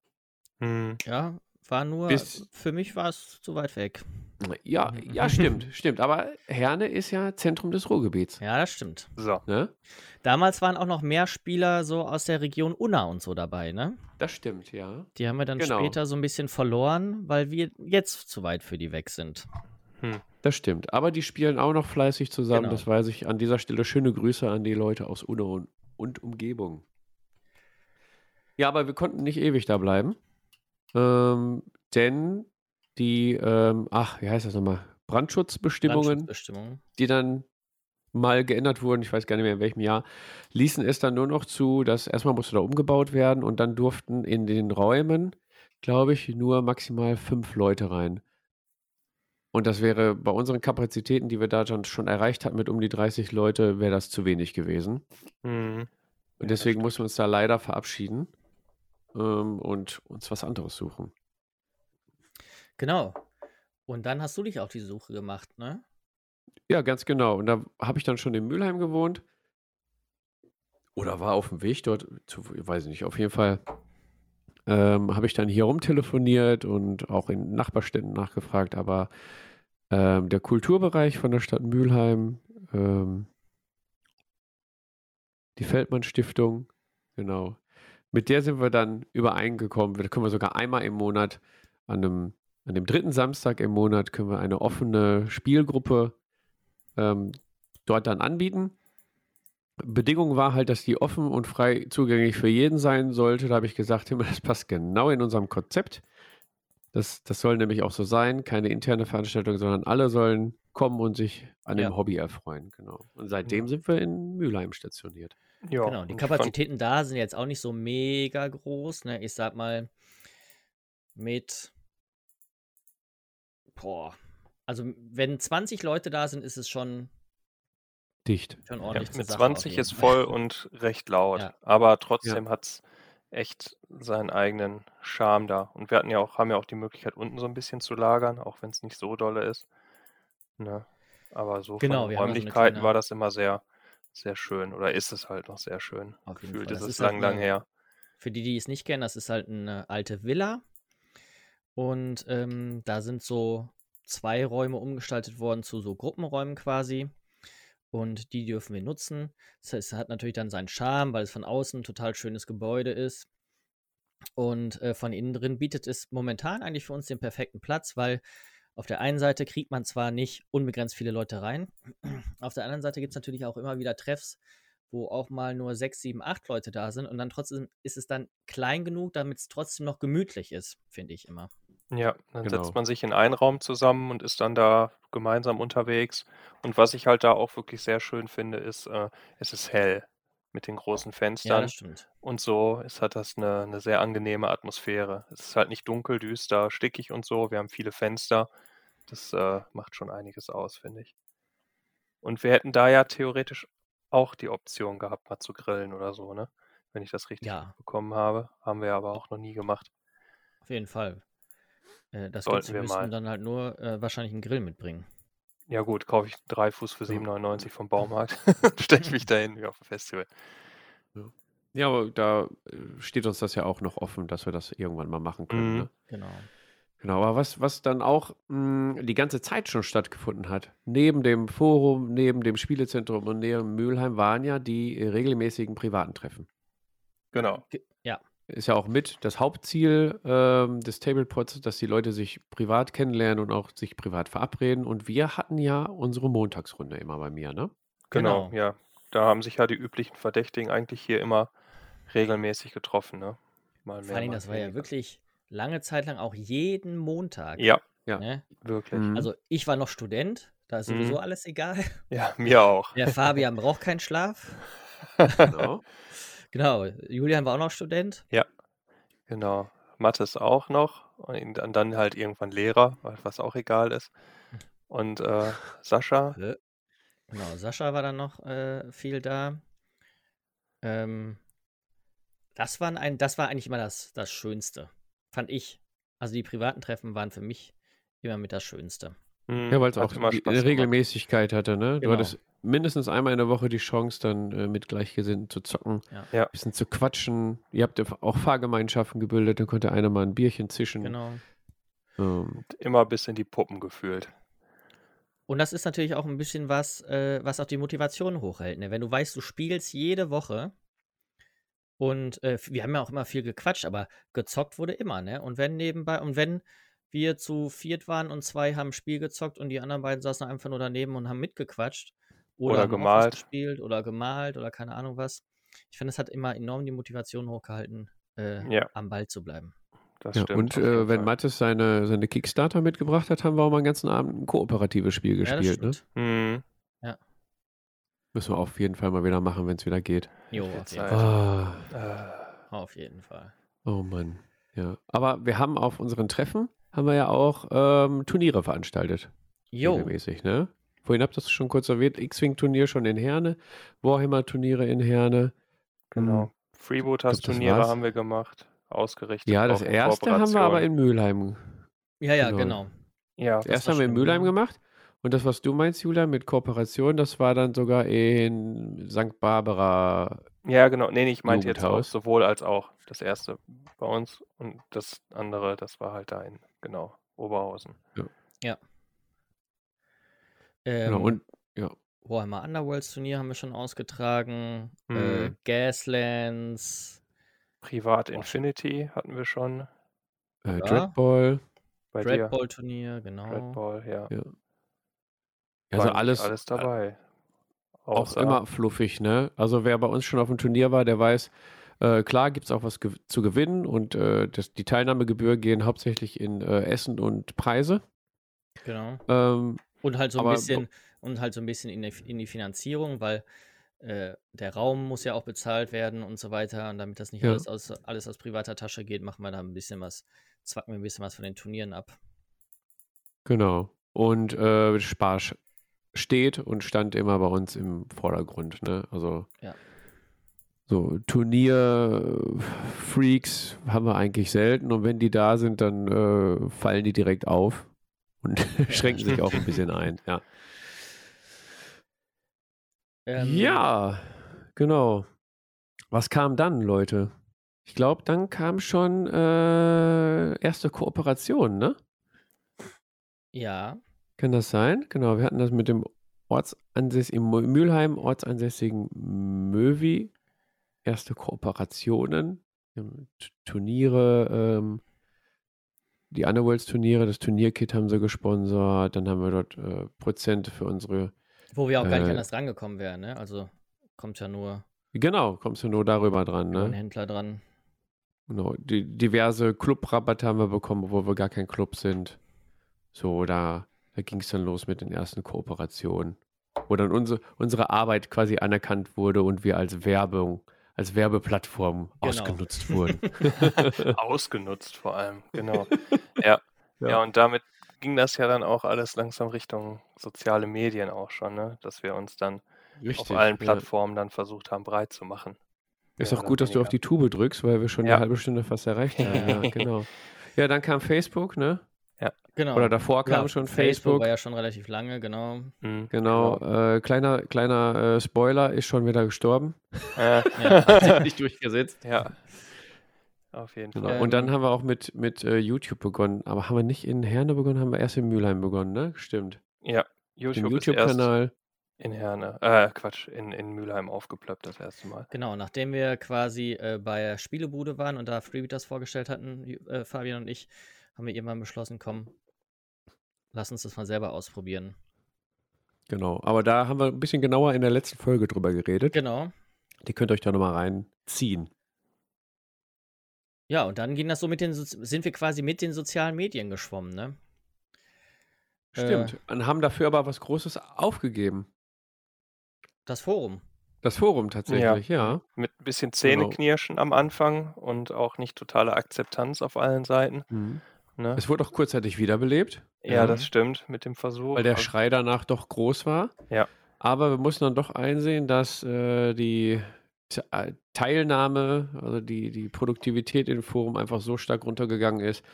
Speaker 3: Hm.
Speaker 1: Ja, war nur,
Speaker 2: Bis-
Speaker 1: für mich war es zu weit weg.
Speaker 2: Ja, ja, stimmt, stimmt. Aber Herne ist ja Zentrum des Ruhrgebiets.
Speaker 1: Ja, das stimmt.
Speaker 3: So.
Speaker 2: Ne?
Speaker 1: Damals waren auch noch mehr Spieler so aus der Region Unna und so dabei, ne?
Speaker 2: Das stimmt, ja.
Speaker 1: Die haben wir dann
Speaker 2: Genau.
Speaker 1: später so ein bisschen verloren, weil wir jetzt zu weit für die weg sind.
Speaker 2: Das stimmt. Aber die spielen auch noch fleißig zusammen,
Speaker 1: Genau.
Speaker 2: das weiß ich. An dieser Stelle schöne Grüße an die Leute aus Unna und, und Umgebung. Ja, aber wir konnten nicht ewig da bleiben. Ähm, denn die, ähm, ach, wie heißt das nochmal? Brandschutzbestimmungen,
Speaker 1: Brandschutzbestimmungen.
Speaker 2: die dann mal geändert wurden, ich weiß gar nicht mehr in welchem Jahr, ließen es dann nur noch zu, dass erstmal musste da umgebaut werden und dann durften in den Räumen, glaube ich, nur maximal fünf Leute rein. Und das wäre bei unseren Kapazitäten, die wir da schon, schon erreicht hatten mit um die 30 Leute, wäre das zu wenig gewesen.
Speaker 3: Mhm.
Speaker 2: Und deswegen mussten wir uns da leider verabschieden ähm, und uns was anderes suchen.
Speaker 1: Genau. Und dann hast du dich auf die Suche gemacht, ne?
Speaker 2: Ja, ganz genau. Und da habe ich dann schon in Mülheim gewohnt. Oder war auf dem Weg dort, zu, weiß ich nicht, auf jeden Fall ähm, habe ich dann hier rumtelefoniert und auch in Nachbarstädten nachgefragt, aber ähm, der Kulturbereich von der Stadt Mülheim, ähm, die Feldmann Stiftung, genau, mit der sind wir dann übereingekommen. Da können wir sogar einmal im Monat an einem, an dem dritten Samstag im Monat können wir eine offene Spielgruppe ähm, dort dann anbieten. Bedingung war halt, dass die offen und frei zugänglich für jeden sein sollte. Da habe ich gesagt, das passt genau in unserem Konzept. Das, das soll nämlich auch so sein, keine interne Veranstaltung, sondern alle sollen kommen und sich an
Speaker 1: Ja.
Speaker 2: dem Hobby erfreuen. Genau. Und seitdem
Speaker 3: Ja.
Speaker 2: sind wir in Mülheim stationiert.
Speaker 3: Ja,
Speaker 1: Genau, die Kapazitäten da sind jetzt auch nicht so mega groß. Ne? Ich sag mal, mit. Boah. Also, wenn 20 Leute da sind, ist es schon,
Speaker 2: Dicht.
Speaker 1: schon
Speaker 3: Ja,
Speaker 1: ordentlich zur
Speaker 3: mit
Speaker 1: Sache.
Speaker 3: 20
Speaker 1: auf jeden
Speaker 3: ist voll und recht laut.
Speaker 1: Ja.
Speaker 3: Aber trotzdem hat es echt seinen eigenen Charme da. Und wir hatten ja auch, haben ja auch die Möglichkeit, unten so ein bisschen zu lagern, auch wenn es nicht so dolle ist. Ne? Aber so
Speaker 1: Genau,
Speaker 3: von
Speaker 1: so
Speaker 3: Räumlichkeiten
Speaker 1: kleine-
Speaker 3: war das immer sehr, sehr schön. Oder ist es halt noch sehr schön.
Speaker 1: Auf
Speaker 3: Gefühlt ist
Speaker 1: Das
Speaker 3: es
Speaker 1: ist halt
Speaker 3: lang, lang
Speaker 1: eine-
Speaker 3: her.
Speaker 1: Für die, die es nicht kennen, das ist halt eine alte Villa. Und ähm, da sind so zwei Räume umgestaltet worden zu so Gruppenräumen quasi. Und die dürfen wir nutzen. Das heißt, es hat natürlich dann seinen Charme, weil es von außen ein total schönes Gebäude ist. Und äh, von innen drin bietet es momentan eigentlich für uns den perfekten Platz, weil auf der einen Seite kriegt man zwar nicht unbegrenzt viele Leute rein, auf der anderen Seite gibt es natürlich auch immer wieder Treffs, wo auch mal nur sechs, sieben, acht Leute da sind und dann trotzdem ist es dann klein genug, damit es trotzdem noch gemütlich ist, finde ich immer.
Speaker 3: Ja, dann
Speaker 2: Genau.
Speaker 3: setzt man sich in einen Raum zusammen und ist dann da gemeinsam unterwegs. Und was ich halt da auch wirklich sehr schön finde, ist, äh, es ist hell mit den großen
Speaker 1: Ja,
Speaker 3: Fenstern.
Speaker 1: das stimmt.
Speaker 3: Und so ist, hat das eine, eine sehr angenehme Atmosphäre. Es ist halt nicht dunkel, düster, stickig und so. Wir haben viele Fenster. Das äh, macht schon einiges aus, finde ich. Und wir hätten da ja theoretisch auch die Option gehabt, mal zu grillen oder so, ne? Wenn ich das richtig
Speaker 1: Ja.
Speaker 3: bekommen habe. Haben wir aber auch noch nie gemacht.
Speaker 1: Auf jeden Fall. Äh, das
Speaker 3: Sollten
Speaker 1: wir müssten
Speaker 3: mal.
Speaker 1: dann halt nur äh, wahrscheinlich einen Grill mitbringen.
Speaker 3: Ja gut, kaufe ich einen Dreifuß für
Speaker 2: Ja.
Speaker 3: 7,99 vom Baumarkt. Stelle ich mich dahin wie auf dem Festival.
Speaker 2: Ja, aber da äh, steht uns das ja auch noch offen, dass wir das irgendwann mal machen können.
Speaker 3: Mhm.
Speaker 2: Ne?
Speaker 1: Genau.
Speaker 2: Genau, aber was, was dann auch mh, die ganze Zeit schon stattgefunden hat, neben dem Forum, neben dem Spielezentrum und neben Mülheim waren ja die regelmäßigen privaten Treffen.
Speaker 3: Genau.
Speaker 2: Ist ja auch mit das Hauptziel ähm, des Tablepods, dass die Leute sich privat kennenlernen und auch sich privat verabreden. Und wir hatten ja unsere Montagsrunde immer bei mir, ne?
Speaker 3: Genau,
Speaker 1: Genau.
Speaker 3: ja. Da haben sich ja die üblichen Verdächtigen eigentlich hier immer regelmäßig getroffen, ne? Mal
Speaker 1: vor
Speaker 3: mehr,
Speaker 1: Dingen,
Speaker 3: mal
Speaker 1: das war ja wirklich lange Zeit lang auch jeden Montag.
Speaker 3: Ja,
Speaker 2: Ja.
Speaker 1: Ne?
Speaker 3: wirklich.
Speaker 2: Mhm.
Speaker 1: Also ich war noch Student, da ist sowieso
Speaker 3: Mhm.
Speaker 1: alles egal.
Speaker 3: Ja, mir auch.
Speaker 1: Der Fabian braucht keinen Schlaf.
Speaker 2: Genau.
Speaker 1: Genau, Julian war auch noch Student.
Speaker 3: Genau. Mathis auch noch. Und dann- halt irgendwann Lehrer, was auch egal ist. Und äh, Sascha,
Speaker 1: Äh, Genau, Sascha war dann noch äh, viel da. Ähm, das, waren ein, das war eigentlich immer das, das Schönste, fand ich. Also die privaten Treffen waren für mich immer mit das Schönste.
Speaker 3: hm,
Speaker 2: Ja, weil es auch
Speaker 3: immer
Speaker 2: die
Speaker 3: Spaß gemacht.
Speaker 2: Regelmäßigkeit hatte, ne? Du
Speaker 1: Genau.
Speaker 2: hattest mindestens einmal in der Woche die Chance, dann äh, mit Gleichgesinnten zu zocken,
Speaker 1: Ja.
Speaker 3: Ja.
Speaker 2: ein bisschen zu quatschen. Ihr habt ja auch Fahrgemeinschaften gebildet, dann konnte einer mal ein Bierchen zischen.
Speaker 1: Genau.
Speaker 2: Ähm,
Speaker 3: Immer bis in die Puppen gefühlt.
Speaker 1: Und das ist natürlich auch ein bisschen was, äh, was auch die Motivation hochhält. Ne? Wenn du weißt, du spielst jede Woche und äh, wir haben ja auch immer viel gequatscht, aber gezockt wurde immer, ne? Und wenn nebenbei, und wenn wir zu viert waren und zwei haben Spiel gezockt und die anderen beiden saßen einfach nur daneben und haben mitgequatscht oder,
Speaker 3: Oder gemalt.
Speaker 1: gespielt oder gemalt oder keine Ahnung was. Ich finde, es hat immer enorm die Motivation hochgehalten, äh,
Speaker 3: Ja.
Speaker 1: am Ball zu bleiben.
Speaker 3: Das
Speaker 2: Ja,
Speaker 3: stimmt.
Speaker 2: und äh, wenn
Speaker 3: Fall.
Speaker 2: Mathis seine, seine Kickstarter mitgebracht hat, haben wir auch mal einen ganzen Abend ein kooperatives Spiel
Speaker 1: Ja, das
Speaker 2: gespielt. ne?
Speaker 1: stimmt.
Speaker 3: Mhm.
Speaker 2: Müssen wir auf jeden Fall mal wieder machen, wenn es wieder geht.
Speaker 1: Jo, auf jeden.
Speaker 2: Ah,
Speaker 3: Äh,
Speaker 1: auf jeden Fall.
Speaker 2: oh Mann. Ja. Aber wir haben auf unseren Treffen haben wir ja auch ähm, Turniere veranstaltet.
Speaker 1: Jo,
Speaker 2: Regelmäßig, ne? Vorhin habt ihr das schon kurz erwähnt. X-Wing-Turnier schon in Herne, Warhammer-Turniere in Herne.
Speaker 3: genau.
Speaker 2: Hm,
Speaker 3: Freebooters-Turniere haben wir gemacht. Ausgerichtet.
Speaker 2: Ja, das erste haben wir aber in Mülheim.
Speaker 1: ja, ja,
Speaker 2: Genau.
Speaker 1: genau.
Speaker 3: Ja,
Speaker 2: Das erste haben wir in Mülheim
Speaker 1: ja.
Speaker 2: gemacht. Und das, was du meinst, Julia, mit Kooperation, das war dann sogar in St. Barbara.
Speaker 3: ja, genau. Nee, nee, ich meinte jetzt auch sowohl als auch. Das erste bei uns und das andere, das war halt da in, genau, Oberhausen.
Speaker 1: Ähm,
Speaker 2: Genau. Und
Speaker 1: Warhammer Underworlds Turnier haben wir schon ausgetragen. Äh,
Speaker 3: Mhm.
Speaker 1: Gaslands.
Speaker 3: Privat
Speaker 1: Boah,
Speaker 3: Infinity hatten wir schon
Speaker 2: äh,
Speaker 1: Ja.
Speaker 2: Dreadball.
Speaker 3: bei.
Speaker 1: Dreadball Turnier, genau.
Speaker 3: Dreadball, ja.
Speaker 2: Ja. Also alles,
Speaker 3: alles dabei.
Speaker 2: auch
Speaker 3: Außer-
Speaker 2: immer fluffig, ne? Also wer bei uns schon auf dem Turnier war, der weiß, äh, klar gibt es auch was gew zu gewinnen und äh, das, die Teilnahmegebühr gehen hauptsächlich in äh, Essen und Preise.
Speaker 1: Genau.
Speaker 2: Ähm,
Speaker 1: Und halt so ein
Speaker 2: Aber-
Speaker 1: bisschen und halt so ein bisschen in die, in die Finanzierung, weil äh, der Raum muss ja auch bezahlt werden und so weiter. Und damit das nicht
Speaker 2: Ja.
Speaker 1: alles, aus, alles aus privater Tasche geht, machen wir da ein bisschen was, zwacken wir ein bisschen was von den Turnieren ab.
Speaker 2: genau. Und äh, Spaß steht und stand immer bei uns im Vordergrund, ne? Also
Speaker 1: Ja.
Speaker 2: so Turnier-Freaks haben wir eigentlich selten und wenn die da sind, dann äh, fallen die direkt auf und schränken sich auch ein bisschen ein, ja.
Speaker 1: Ähm,
Speaker 2: Ja, genau. Was kam dann, Leute? Ich glaube, dann kam schon äh, erste Kooperation, ne?
Speaker 1: Ja,
Speaker 2: Kann das sein? Genau, wir hatten das mit dem ortsansässigen Mü- Mülheim, ortsansässigen Möwi. Erste Kooperationen, ähm, Turniere, ähm, die Underworlds-Turniere, das Turnierkit haben sie gesponsert. Dann haben wir dort äh, Prozente für unsere.
Speaker 1: wo wir auch gar nicht
Speaker 2: Äh,
Speaker 1: anders rangekommen wären, ne? Also kommt ja nur
Speaker 2: Genau, kommst du nur darüber dran, ne?
Speaker 1: Händler dran.
Speaker 2: Genau, die, diverse Clubrabatte haben wir bekommen, obwohl wir gar kein Club sind. So, da, da ging es dann los mit den ersten Kooperationen, wo dann unsere, unsere Arbeit quasi anerkannt wurde und wir als Werbung, als Werbeplattform
Speaker 1: Genau.
Speaker 2: ausgenutzt wurden.
Speaker 3: Ausgenutzt vor allem, genau. ja.
Speaker 2: Ja.
Speaker 3: ja, und damit ging das ja dann auch alles langsam Richtung soziale Medien auch schon, ne? dass wir uns dann auf allen
Speaker 2: ja.
Speaker 3: Plattformen dann versucht haben, breit zu machen.
Speaker 2: Ist auch gut, dass du auf die Tube drückst, weil wir schon
Speaker 3: Ja.
Speaker 2: eine halbe Stunde fast erreicht haben. Ja, genau. Ja, dann kam Facebook, ne?
Speaker 1: Genau.
Speaker 2: Oder davor kam
Speaker 1: ja,
Speaker 2: schon
Speaker 1: Facebook
Speaker 2: Facebook.
Speaker 1: war ja schon relativ lange, genau.
Speaker 3: Mhm,
Speaker 2: Genau, Äh, kleiner, kleiner äh, Spoiler, ist schon wieder gestorben.
Speaker 3: Äh,
Speaker 1: Ja.
Speaker 2: Hat sich nicht durchgesetzt.
Speaker 3: ja. Auf jeden
Speaker 2: Genau.
Speaker 3: Fall.
Speaker 2: Und dann haben wir auch mit, mit äh, YouTube begonnen. Aber haben wir nicht in Herne begonnen, haben wir erst in Mülheim begonnen, ne? Stimmt.
Speaker 3: Ja, YouTube,
Speaker 2: YouTube-Kanal.
Speaker 3: in Herne, äh, Quatsch, in, in Mülheim aufgeplöppt das erste Mal.
Speaker 1: Genau, nachdem wir quasi äh, bei Spielebude waren und da Freebeaters vorgestellt hatten, äh, Fabian und ich, haben wir irgendwann beschlossen, komm, lass uns das mal selber ausprobieren.
Speaker 2: Genau. Aber da haben wir ein bisschen genauer in der letzten Folge drüber geredet.
Speaker 1: Genau.
Speaker 2: Die könnt ihr euch da nochmal reinziehen.
Speaker 1: Ja, und dann ging das so mit den, Sozi- sind wir quasi mit den sozialen Medien geschwommen, ne?
Speaker 2: Stimmt. Und haben dafür aber was Großes aufgegeben.
Speaker 1: Das Forum.
Speaker 2: Das Forum tatsächlich, ja.
Speaker 3: Mit ein bisschen
Speaker 2: Genau.
Speaker 3: Zähneknirschen am Anfang und auch nicht totale Akzeptanz auf allen Seiten. Ne?
Speaker 2: Es wurde auch kurzzeitig wiederbelebt,
Speaker 3: Ja,
Speaker 1: Mhm.
Speaker 3: das stimmt mit dem Versuch.
Speaker 2: weil der
Speaker 3: Also-
Speaker 2: Schrei danach doch groß war.
Speaker 3: Ja.
Speaker 2: Aber wir mussten dann doch einsehen, dass äh, die äh, Teilnahme, also die, die Produktivität im Forum einfach so stark runtergegangen ist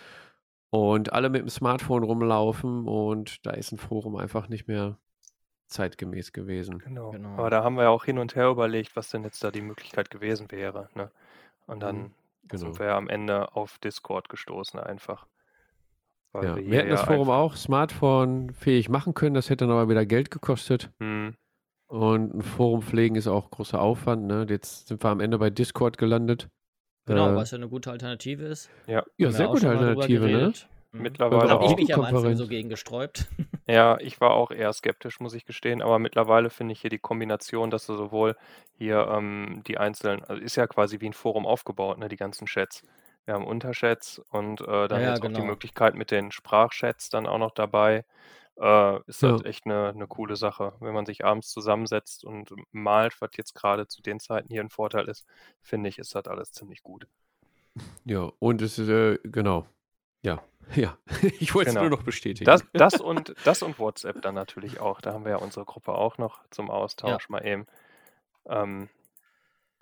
Speaker 2: und alle mit dem Smartphone rumlaufen und da ist ein Forum einfach nicht mehr zeitgemäß gewesen.
Speaker 3: Genau.
Speaker 1: Genau.
Speaker 3: Aber da haben wir ja auch hin und her überlegt, was denn jetzt da die Möglichkeit gewesen wäre. Ne? Und dann
Speaker 2: Mhm, Genau.
Speaker 3: sind wir ja am Ende auf Discord gestoßen einfach. Weil
Speaker 2: Ja.
Speaker 3: wir
Speaker 2: Wir,
Speaker 3: hier
Speaker 2: hätten das Forum auch Smartphone-fähig machen können, das hätte dann aber wieder Geld gekostet.
Speaker 3: Hm,
Speaker 2: Und ein Forum pflegen ist auch großer Aufwand. Ne? Jetzt sind wir am Ende bei Discord gelandet.
Speaker 1: Genau,
Speaker 2: Äh,
Speaker 1: was ja eine gute Alternative ist.
Speaker 3: ja,
Speaker 2: ja,
Speaker 1: wir
Speaker 2: sehr gute Alternative, ne?
Speaker 3: mittlerweile
Speaker 1: Habe ich mich am Anfang so gegen gesträubt.
Speaker 3: Ja, ich war auch eher skeptisch, muss ich gestehen, aber mittlerweile finde ich hier die Kombination, dass du sowohl hier ähm, die einzelnen, also ist ja quasi wie ein Forum aufgebaut, ne, die ganzen Chats. Wir haben Unterchats und äh, dann
Speaker 1: Ja, ja,
Speaker 3: jetzt auch die
Speaker 1: genau.
Speaker 3: Möglichkeit mit den Sprachchats dann auch noch dabei. Äh, ist
Speaker 2: Ja.
Speaker 3: halt echt eine, eine coole Sache. Wenn man sich abends zusammensetzt und malt, was jetzt gerade zu den Zeiten hier ein Vorteil ist, finde ich, ist das alles ziemlich gut.
Speaker 2: Ja, und es ist, äh, genau. Ja, ja. Ich wollte es
Speaker 3: Genau.
Speaker 2: nur noch bestätigen.
Speaker 3: Das, das, und, das und WhatsApp dann natürlich auch. Da haben wir ja unsere Gruppe auch noch zum Austausch mal eben. Ähm,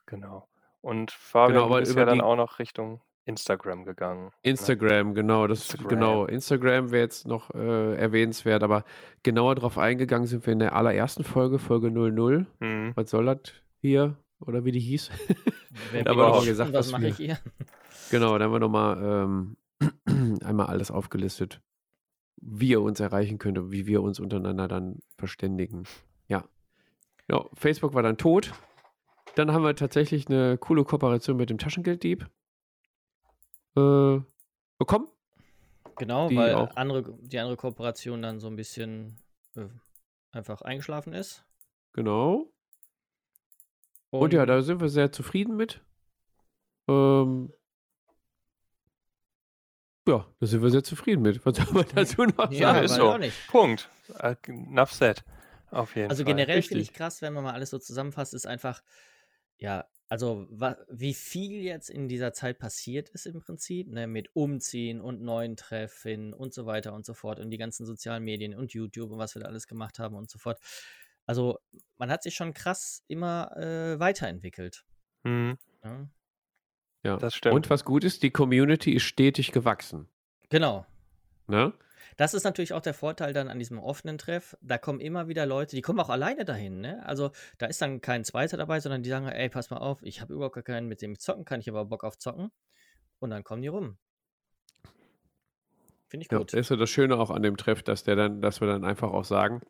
Speaker 3: genau. Und Fabian,
Speaker 2: Genau, aber
Speaker 3: bist
Speaker 2: über
Speaker 3: ja dann auch noch Richtung Instagram gegangen. ne?
Speaker 2: Instagram, genau, das
Speaker 3: Instagram.
Speaker 2: genau. Instagram wäre jetzt noch äh, erwähnenswert, aber genauer darauf eingegangen sind wir in der allerersten Folge, Folge 00.
Speaker 3: Mhm.
Speaker 2: Was soll das hier? Oder wie die hieß?
Speaker 3: Wir
Speaker 1: ich
Speaker 3: auch
Speaker 2: gesagt,
Speaker 1: was
Speaker 2: was
Speaker 1: mache
Speaker 2: wir-
Speaker 1: ich hier?
Speaker 2: Genau, da haben wir nochmal ähm, einmal alles aufgelistet, wie ihr uns erreichen könnt und wie wir uns untereinander dann verständigen. Ja. ja. Facebook war dann tot. Dann haben wir tatsächlich eine coole Kooperation mit dem Taschengelddieb äh, bekommen.
Speaker 1: Genau,
Speaker 2: Die
Speaker 1: weil
Speaker 2: auch.
Speaker 1: andere, die andere Kooperation dann so ein bisschen äh, einfach eingeschlafen ist.
Speaker 2: Genau. Und ja, da sind wir sehr zufrieden mit. Ähm, ja, da sind wir sehr zufrieden mit. Was soll man dazu noch
Speaker 1: ja,
Speaker 2: sagen?
Speaker 3: ist so.
Speaker 1: auch nicht.
Speaker 3: Punkt. Äh, enough said. Auf jeden
Speaker 1: Also
Speaker 3: Fall.
Speaker 1: generell finde ich krass, wenn man mal alles so zusammenfasst, ist einfach, ja, also wie viel jetzt in dieser Zeit passiert ist im Prinzip, ne, mit Umziehen und neuen Treffen und so weiter und so fort und die ganzen sozialen Medien und YouTube und was wir da alles gemacht haben und so fort. Also man hat sich schon krass immer äh, weiterentwickelt.
Speaker 3: Mhm,
Speaker 1: Ne?
Speaker 2: Ja.
Speaker 3: das stimmt.
Speaker 2: Und was gut ist, die Community ist stetig gewachsen.
Speaker 1: Genau.
Speaker 2: Ne?
Speaker 1: Das ist natürlich auch der Vorteil dann an diesem offenen Treff. Da kommen immer wieder Leute, die kommen auch alleine dahin. Ne? Also da ist dann kein Zweiter dabei, sondern die sagen, ey, pass mal auf, ich habe überhaupt gar keinen, mit dem ich zocken kann, ich habe aber Bock auf Zocken. Und dann kommen die rum. Finde ich
Speaker 2: Ja,
Speaker 1: gut.
Speaker 2: das ist ja das Schöne auch an dem Treff, dass der dann, dass wir dann einfach auch sagen,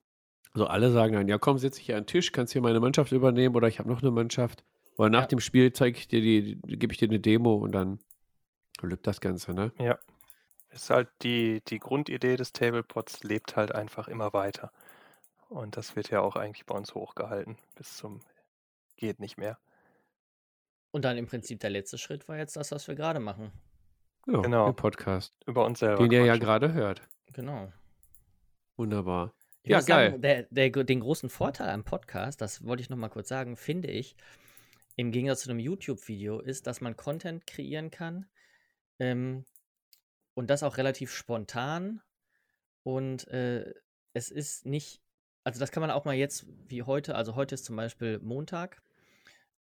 Speaker 2: also alle sagen dann, ja komm, sitze ich hier an den Tisch, kannst hier meine Mannschaft übernehmen oder ich habe noch eine Mannschaft. Oder nach
Speaker 1: Ja.
Speaker 2: dem Spiel zeige ich dir die, gebe ich dir eine Demo und dann lübt das Ganze, ne?
Speaker 3: Ist halt die, die Grundidee des Tablepods lebt halt einfach immer weiter. Und das wird ja auch eigentlich bei uns hochgehalten. Bis zum geht nicht mehr.
Speaker 1: Und dann im Prinzip der letzte Schritt war jetzt das, was wir gerade machen.
Speaker 2: Genau,
Speaker 3: Genau.
Speaker 2: Podcast,
Speaker 3: Über uns selber.
Speaker 2: den ihr ja gerade hört.
Speaker 1: Genau.
Speaker 2: Wunderbar.
Speaker 1: Ich
Speaker 2: Ja,
Speaker 1: muss sagen, der, der, den großen Vorteil am Podcast, das wollte ich noch mal kurz sagen, finde ich, im Gegensatz zu einem YouTube-Video, ist, dass man Content kreieren kann ähm, und das auch relativ spontan. Und äh, es ist nicht, also das kann man auch mal jetzt wie heute, also heute ist zum Beispiel Montag.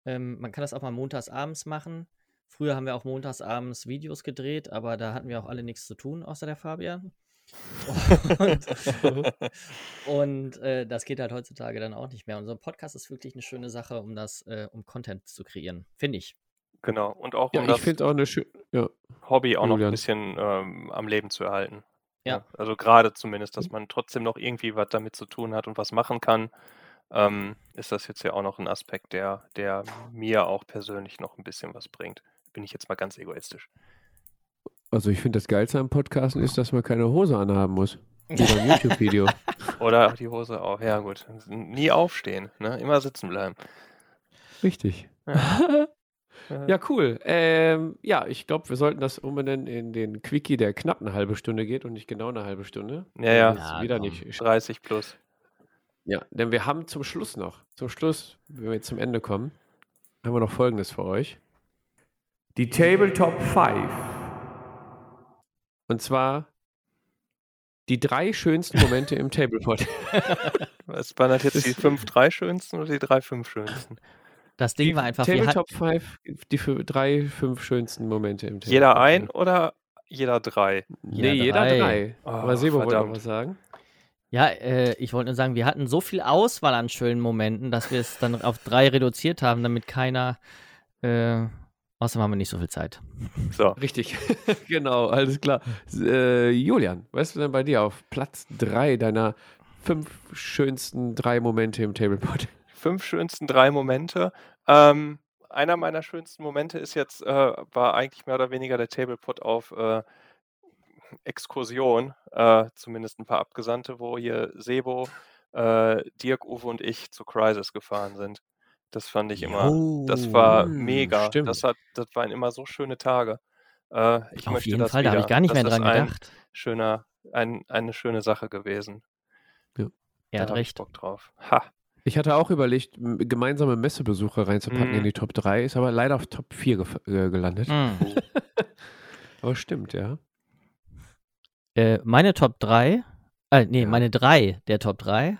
Speaker 1: Ähm, man kann das auch mal montags abends machen. Früher haben wir auch montags abends Videos gedreht, aber da hatten wir auch alle nichts zu tun, außer der Fabian. Und, und äh, das geht halt heutzutage dann auch nicht mehr. Und so ein Podcast ist wirklich eine schöne Sache, um das, äh, um Content zu kreieren, finde ich.
Speaker 3: Genau. Und auch
Speaker 2: Ja,
Speaker 3: um
Speaker 2: ich
Speaker 3: das
Speaker 2: finde auch eine schöne, ja,
Speaker 3: Hobby auch noch
Speaker 2: Julian.
Speaker 3: ein bisschen ähm, am Leben zu erhalten.
Speaker 1: Ja.
Speaker 3: Also gerade zumindest, dass man trotzdem noch irgendwie was damit zu tun hat und was machen kann, ähm, ist das jetzt ja auch noch ein Aspekt, der, der mir auch persönlich noch ein bisschen was bringt. Bin ich jetzt mal ganz egoistisch.
Speaker 2: also ich finde das Geilste am Podcasten ist, dass man keine Hose anhaben muss. Wie beim YouTube-Video.
Speaker 3: Oder die Hose auch. Ja, gut. Nie aufstehen, ne? Immer sitzen bleiben.
Speaker 2: Richtig.
Speaker 3: Ja.
Speaker 2: Ja, cool. Ähm, ja, ich glaube, wir sollten das umbenennen in den Quickie, der knapp eine halbe Stunde geht und nicht genau eine halbe Stunde.
Speaker 3: Ja, ja.
Speaker 1: Ja,
Speaker 2: wieder
Speaker 1: komm.
Speaker 2: nicht.
Speaker 3: 30 plus.
Speaker 2: Ja, denn wir haben zum Schluss noch, zum Schluss, wenn wir jetzt zum Ende kommen, haben wir noch Folgendes für euch. Die Tabletop 5. Und zwar die drei schönsten Momente im Tablepot.
Speaker 3: Was waren das jetzt die 5 3 schönsten oder die 3 5 schönsten?
Speaker 1: Das Ding
Speaker 2: Die
Speaker 1: war einfach,
Speaker 2: Tabletop 5, die für drei, fünf schönsten Momente im Tablepot.
Speaker 3: Jeder ein oder jeder drei?
Speaker 2: Nee,
Speaker 1: Jeder
Speaker 2: jeder
Speaker 1: drei.
Speaker 2: drei.
Speaker 3: Oh,
Speaker 2: Aber Sebo wollte noch was sagen.
Speaker 1: ja, äh, ich wollte nur sagen, wir hatten so viel Auswahl an schönen Momenten, dass wir es dann auf drei reduziert haben, damit keiner, äh, außerdem haben wir nicht so viel Zeit.
Speaker 3: So.
Speaker 2: Richtig, genau, alles klar. Äh, Julian, was ist denn bei dir auf Platz drei deiner fünf schönsten drei Momente im Tablepot?
Speaker 3: Fünf schönsten drei Momente. Ähm, einer meiner schönsten Momente ist jetzt, äh, war eigentlich mehr oder weniger der Tablepot auf äh, Exkursion, äh, zumindest ein paar Abgesandte, wo hier Sebo, äh, Dirk, Uwe und ich zu Crisis gefahren sind. Das fand ich immer, das war
Speaker 2: Jo,
Speaker 3: mega.
Speaker 2: stimmt.
Speaker 3: Das, hat, das waren immer so schöne Tage. Äh, ich
Speaker 1: Auf
Speaker 3: möchte
Speaker 1: jeden
Speaker 3: das
Speaker 1: Fall, da habe ich
Speaker 3: wieder.
Speaker 1: gar nicht
Speaker 3: Das
Speaker 1: mehr dran
Speaker 3: ein
Speaker 1: gedacht.
Speaker 3: schöner, ein, eine schöne Sache gewesen.
Speaker 1: Er
Speaker 3: da
Speaker 1: hat
Speaker 3: habe ich
Speaker 1: recht.
Speaker 3: Bock drauf. Ha.
Speaker 2: Ich hatte auch überlegt, gemeinsame Messebesuche reinzupacken
Speaker 3: Mhm.
Speaker 2: in die Top 3, ist aber leider auf Top 4 gef- äh, gelandet.
Speaker 1: Hm.
Speaker 2: Aber stimmt, ja.
Speaker 1: Äh, meine Top 3, äh, nee,
Speaker 2: Ja.
Speaker 1: meine 3 der Top 3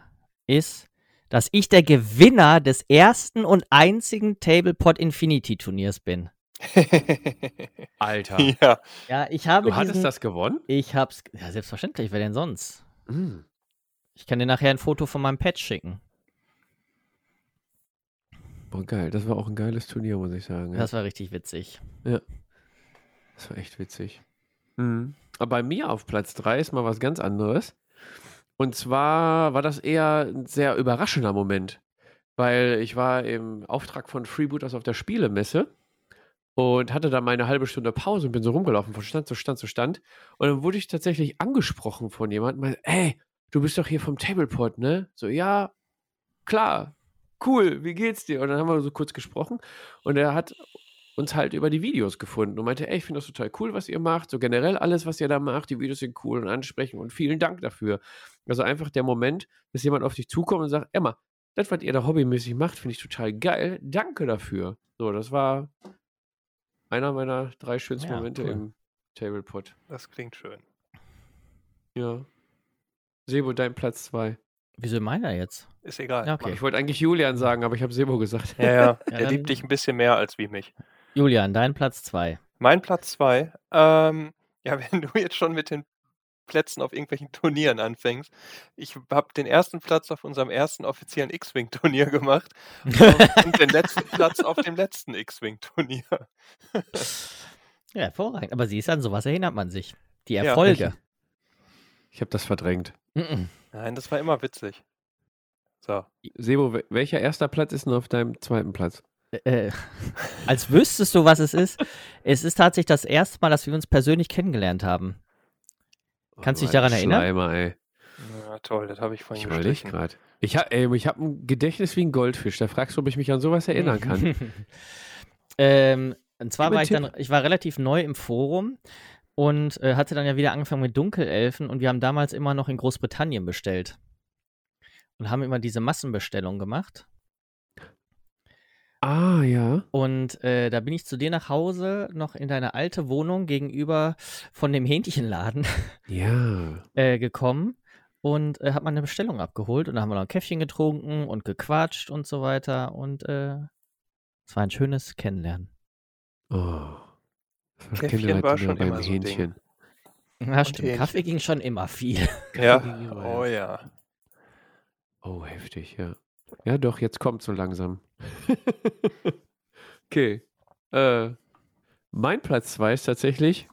Speaker 1: ist, dass ich der Gewinner des ersten und einzigen Tablepod Infinity Turniers bin.
Speaker 2: Alter.
Speaker 3: ja.
Speaker 1: Ja, ich habe
Speaker 2: Du hattest
Speaker 1: diesen,
Speaker 2: das gewonnen?
Speaker 1: Ich hab's, ja, selbstverständlich, wer denn sonst?
Speaker 2: Mhm.
Speaker 1: Ich kann dir nachher ein Foto von meinem Patch schicken.
Speaker 2: Boah, geil. Das war auch ein geiles Turnier, muss ich sagen. Ja.
Speaker 1: Das war richtig witzig.
Speaker 2: Das war echt witzig. Mhm. Aber bei mir auf Platz 3 ist mal was ganz anderes. Und zwar war das eher ein sehr überraschender Moment. Weil ich war im Auftrag von Freebooters auf der Spielemesse und hatte da meine halbe Stunde Pause und bin so rumgelaufen von Stand zu Stand zu Stand. Und dann wurde ich tatsächlich angesprochen von jemandem, meinte, ey, du bist doch hier vom Tableport, ne? So, ja, klar, cool, wie geht's dir? Und dann haben wir so kurz gesprochen und er hat uns halt über die Videos gefunden und meinte, ey, ich finde das total cool, was ihr macht. So generell alles, was ihr da macht, die Videos sind cool und ansprechen und vielen Dank dafür. Also einfach der Moment, dass jemand auf dich zukommt und sagt, Emma, das, was ihr da hobbymäßig macht, finde ich total geil. Danke dafür. So, das war einer meiner drei schönsten
Speaker 1: Ja,
Speaker 2: Momente
Speaker 1: cool.
Speaker 2: im Tablepot.
Speaker 3: Das klingt schön.
Speaker 2: Ja. Sebo, dein Platz zwei.
Speaker 1: Wieso meiner jetzt?
Speaker 3: Ist egal.
Speaker 1: Ja, okay.
Speaker 2: Ich wollte eigentlich Julian sagen, aber ich habe Sebo gesagt.
Speaker 3: Ja, ja.
Speaker 1: Ja,
Speaker 3: er
Speaker 1: dann-
Speaker 3: liebt dich ein bisschen mehr als wie mich.
Speaker 1: Julian, dein Platz 2.
Speaker 3: Mein Platz zwei. Ähm, ja, wenn du jetzt schon mit den Plätzen auf irgendwelchen Turnieren anfängst. Ich habe den ersten Platz auf unserem ersten offiziellen X-Wing-Turnier gemacht und den letzten Platz auf dem letzten X-Wing-Turnier.
Speaker 1: Ja, hervorragend. Aber siehst du, an sowas erinnert man sich. Die
Speaker 3: Ja.
Speaker 1: Erfolge.
Speaker 2: Ich habe das verdrängt.
Speaker 1: Mhm.
Speaker 3: Nein, das war immer witzig. So.
Speaker 2: Sebo, wel- welcher erster Platz ist denn auf deinem zweiten Platz?
Speaker 1: äh, als wüsstest du, was es ist. Es ist tatsächlich das erste Mal, dass wir uns persönlich kennengelernt haben. Kannst du dich
Speaker 2: Oh,
Speaker 1: daran
Speaker 2: ein
Speaker 1: erinnern?
Speaker 2: Schleimer, ey.
Speaker 3: Ja, toll, das habe ich vorhin
Speaker 2: Ich überlege gerade. Ich habe ich hab ein Gedächtnis wie ein Goldfisch. Da fragst du, ob ich mich an sowas erinnern kann.
Speaker 1: ähm, und zwar
Speaker 2: Gib
Speaker 1: war ich
Speaker 2: einen
Speaker 1: dann, ich war relativ neu im Forum und äh, hatte dann ja wieder angefangen mit Dunkelelfen und wir haben damals immer noch in Großbritannien bestellt. Und haben immer diese Massenbestellung gemacht.
Speaker 2: Ah, ja.
Speaker 1: Und äh, da bin ich zu dir nach Hause, noch in deine alte Wohnung gegenüber von dem Hähnchenladen
Speaker 2: Ja.
Speaker 1: äh, gekommen und äh, hab mal eine Bestellung abgeholt. Und da haben wir noch ein Käffchen getrunken und gequatscht und so weiter. Und äh, es war ein schönes Kennenlernen.
Speaker 2: Oh. Das war
Speaker 3: Käffchen war schon
Speaker 2: beim
Speaker 3: immer so ein Ding.
Speaker 2: Hähnchen.
Speaker 1: Ja, stimmt.
Speaker 3: Hähnchen.
Speaker 1: Kaffee ging schon immer viel.
Speaker 3: Ja,
Speaker 2: immer,
Speaker 3: oh ja.
Speaker 2: Oh, heftig, ja. Ja, doch, jetzt kommt so langsam. okay. Äh, mein Platz 2 ist tatsächlich,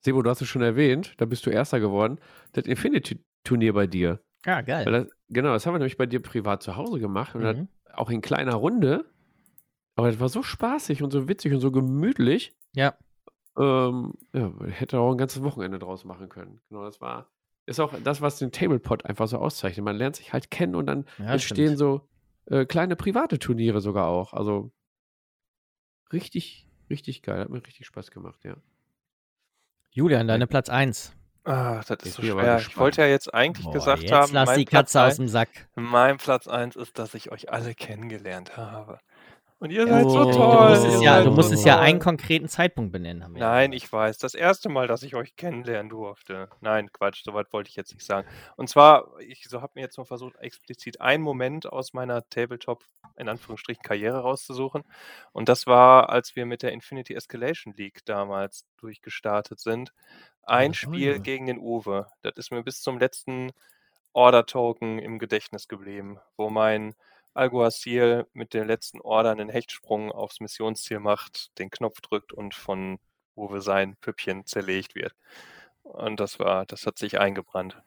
Speaker 2: Sebo, du hast es schon erwähnt, da bist du Erster geworden, das Infinity-Turnier bei dir.
Speaker 1: Ja,
Speaker 2: Weil
Speaker 1: geil.
Speaker 2: das, genau, das haben wir nämlich bei dir privat zu Hause gemacht und das
Speaker 1: Mhm.
Speaker 2: auch in kleiner Runde. Aber das war so spaßig und so witzig und so gemütlich.
Speaker 1: Ja.
Speaker 2: Ähm, ja, man hätte auch ein ganzes Wochenende draus machen können. Genau, das war, ist auch das, was den Tablepot einfach so auszeichnet. Man lernt sich halt kennen und dann
Speaker 1: Ja,
Speaker 2: entstehen
Speaker 1: stimmt.
Speaker 2: so äh, kleine private Turniere sogar auch. Also richtig, richtig geil. Hat mir richtig Spaß gemacht, ja.
Speaker 1: Julian, deine Platz 1.
Speaker 3: Ah, das ist so schwer. Ich wollte ja jetzt eigentlich
Speaker 1: Boah,
Speaker 3: gesagt
Speaker 1: jetzt
Speaker 3: haben,
Speaker 1: lass
Speaker 3: mein
Speaker 1: die
Speaker 3: Platz,
Speaker 1: Katze aus
Speaker 3: ein,
Speaker 1: dem Sack.
Speaker 3: mein Platz 1 ist, dass ich euch alle kennengelernt habe. Und ihr seid so
Speaker 2: Oh.
Speaker 3: toll.
Speaker 1: Du musst es ja, du
Speaker 3: so
Speaker 1: musst es ja einen konkreten Zeitpunkt benennen. Haben wir ja
Speaker 3: Nein, ich weiß. Das erste Mal, dass ich euch kennenlernen durfte. Nein, Quatsch, soweit wollte ich jetzt nicht sagen. Und zwar, ich so habe mir jetzt mal versucht, explizit einen Moment aus meiner Tabletop, in Anführungsstrichen, Karriere rauszusuchen. Und das war, als wir mit der Infinity Escalation League damals durchgestartet sind. Ein
Speaker 1: Oh,
Speaker 3: Spiel
Speaker 1: ja.
Speaker 3: gegen den Uwe. Das ist mir bis zum letzten Order-Token im Gedächtnis geblieben, wo mein Alguacil mit der letzten Order einen Hechtsprung aufs Missionsziel macht, den Knopf drückt und von Uwe sein Püppchen zerlegt wird. Und das war, das hat sich eingebrannt.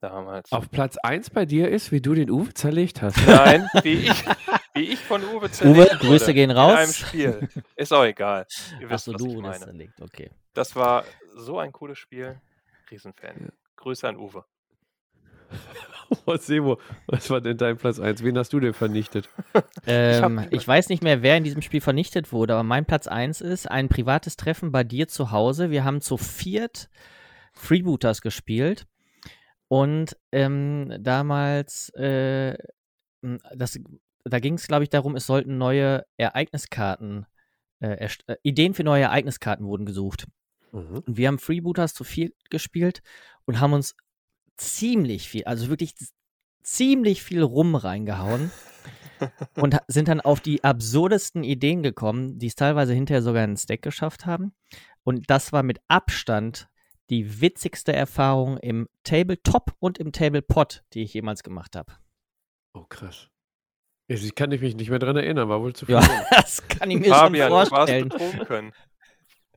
Speaker 3: Damals.
Speaker 2: Auf Platz 1 bei dir ist, wie du den Uwe zerlegt hast.
Speaker 3: Nein, wie ich, wie ich von Uwe zerlegt
Speaker 1: Uwe, Grüße gehen
Speaker 3: In einem
Speaker 1: raus.
Speaker 3: Spiel. Ist auch egal. Ihr wisst,
Speaker 1: Achso,
Speaker 3: was ich
Speaker 1: du, das
Speaker 3: meine.
Speaker 1: liegt, okay.
Speaker 3: Das war so ein cooles Spiel. Riesenfan. Grüße an Uwe.
Speaker 2: Oh, Sebo, was war denn dein Platz 1? Wen hast du denn vernichtet?
Speaker 1: Ähm, ich, weiß nicht mehr, wer in diesem Spiel vernichtet wurde, aber mein Platz 1 ist ein privates Treffen bei dir zu Hause. Wir haben zu viert Freebooters gespielt und ähm, damals, äh, das, da ging es, glaube ich, darum, es sollten neue Ereigniskarten, äh, äh, Ideen für neue Ereigniskarten wurden gesucht. Mhm. Und wir haben Freebooters zu viel gespielt und haben uns ziemlich viel, also wirklich ziemlich viel Rum reingehauen und sind dann auf die absurdesten Ideen gekommen, die es teilweise hinterher sogar ins Deck geschafft haben. Und das war mit Abstand die witzigste Erfahrung im Tabletop und im Tablepot, die ich jemals gemacht habe.
Speaker 2: Oh, krass. Ich kann mich nicht mehr dran erinnern, war wohl zu viel.
Speaker 1: Ja, das kann ich mir Fabian, schon vorstellen. Du warst betrunken.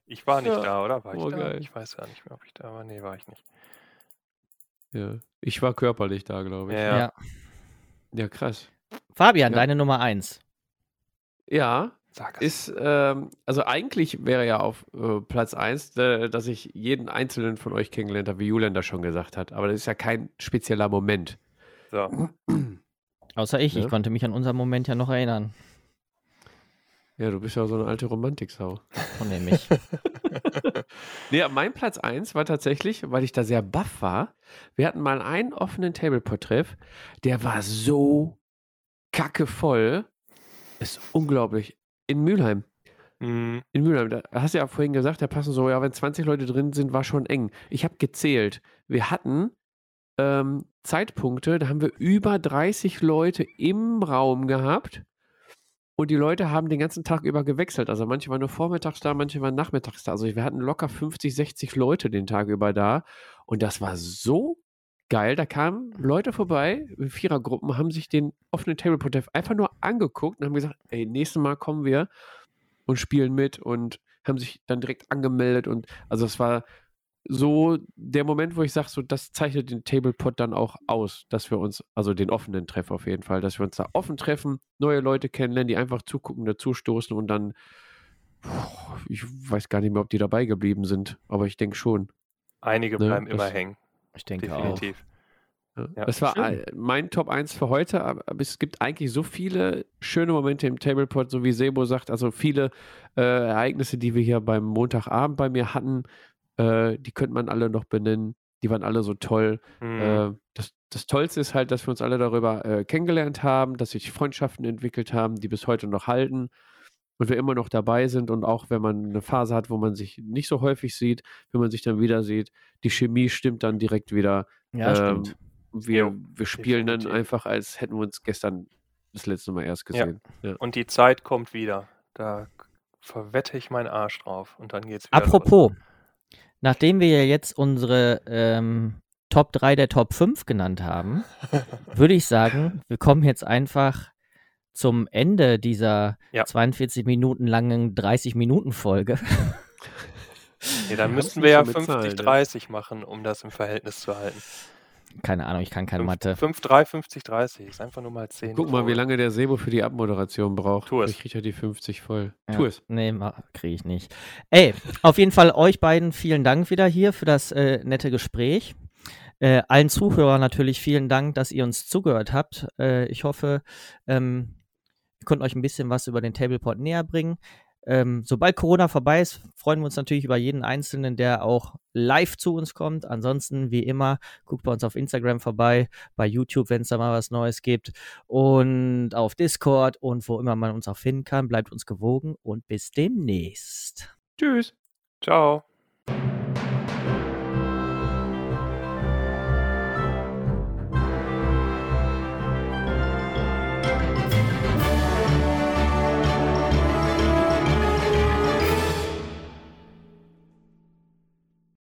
Speaker 3: Ich war nicht ja. da, oder? War ich oh, da? Geil. Ich weiß gar nicht mehr, ob ich da war. Nee, war ich nicht.
Speaker 2: Ja, ich war körperlich da, glaube ich.
Speaker 1: Ja. ja.
Speaker 2: Ja, krass.
Speaker 1: Fabian, ja. deine Nummer eins.
Speaker 2: Ja, ist, ähm, also eigentlich wäre ja auf äh, Platz 1, äh, dass ich jeden einzelnen von euch kennengelernt habe, wie Julian das schon gesagt hat. Aber das ist ja kein spezieller Moment.
Speaker 3: So.
Speaker 1: Außer ich, ja? ich konnte mich an unseren Moment ja noch erinnern.
Speaker 2: Ja, du bist ja so eine alte Romantiksau.
Speaker 1: Von nämlich.
Speaker 2: nee, mein Platz 1 war tatsächlich, weil ich da sehr baff war. Wir hatten mal einen offenen Tableport-Treff, der war so kacke voll. Ist unglaublich. In Mülheim. Mhm. In Mülheim. Da hast du ja vorhin gesagt, da passen so, ja, wenn 20 Leute drin sind, war schon eng. Ich habe gezählt. Wir hatten ähm, Zeitpunkte, da haben wir über 30 Leute im Raum gehabt und die Leute haben den ganzen Tag über gewechselt. Also manche waren nur vormittags da, manche waren nachmittags da. Also wir hatten locker 50, 60 Leute den Tag über da. Und das war so geil. Da kamen Leute vorbei, Vierergruppen, haben sich den offenen Table Protect einfach nur angeguckt und haben gesagt, ey, nächstes Mal kommen wir und spielen mit und haben sich dann direkt angemeldet. Und also es war so der Moment, wo ich sage, so das zeichnet den Tablepot dann auch aus, dass wir uns, also den offenen Treff auf jeden Fall, dass wir uns da offen treffen, neue Leute kennenlernen, die einfach zugucken, dazustoßen und dann, ich weiß gar nicht mehr, ob die dabei geblieben sind, aber ich denke schon.
Speaker 3: Einige ne? bleiben das, immer hängen.
Speaker 1: Ich denke Definitiv. auch.
Speaker 2: Ja, das war schön. mein Top 1 für heute, aber es gibt eigentlich so viele schöne Momente im Tablepot, so wie Sebo sagt, also viele äh, Ereignisse, die wir hier beim Montagabend bei mir hatten, äh, die könnte man alle noch benennen. Die waren alle so toll. Mhm. Äh, das, das Tollste ist halt, dass wir uns alle darüber äh, kennengelernt haben, dass sich Freundschaften entwickelt haben, die bis heute noch halten und wir immer noch dabei sind. Und auch wenn man eine Phase hat, wo man sich nicht so häufig sieht, wenn man sich dann wieder sieht, die Chemie stimmt dann direkt wieder.
Speaker 1: Ja, ähm, stimmt.
Speaker 2: Wir, wir spielen dann einfach, als hätten wir uns gestern das letzte Mal erst gesehen.
Speaker 3: Ja. Ja. Und die Zeit kommt wieder. Da verwette ich meinen Arsch drauf und dann geht's wieder.
Speaker 1: Apropos, los. Nachdem wir ja jetzt unsere ähm, Top 3 der Top 5 genannt haben, würde ich sagen, wir kommen jetzt einfach zum Ende dieser ja. 42 Minuten langen 30 Minuten Folge.
Speaker 3: Ja, dann müssten wir ja 50, 30 machen, um das im Verhältnis zu halten.
Speaker 1: Keine Ahnung, ich kann keine 5, Mathe.
Speaker 3: 5, 3, 50, 30. Ist einfach nur mal 10.
Speaker 2: Guck mal, wie lange der Sebo für die Abmoderation braucht. Tu es. Ich kriege ja die 50 voll.
Speaker 1: Ja. Tu es. Nee, kriege ich nicht. Ey, auf jeden Fall euch beiden vielen Dank wieder hier für das äh, nette Gespräch. Äh, allen Zuhörern natürlich vielen Dank, dass ihr uns zugehört habt. Äh, ich hoffe, ähm, wir konnten euch ein bisschen was über den Tableport näher bringen. Ähm, sobald Corona vorbei ist, freuen wir uns natürlich über jeden Einzelnen, der auch live zu uns kommt. Ansonsten, wie immer, guckt bei uns auf Instagram vorbei, bei YouTube, wenn es da mal was Neues gibt und auf Discord und wo immer man uns auch finden kann. Bleibt uns gewogen und bis demnächst.
Speaker 3: Tschüss. Ciao.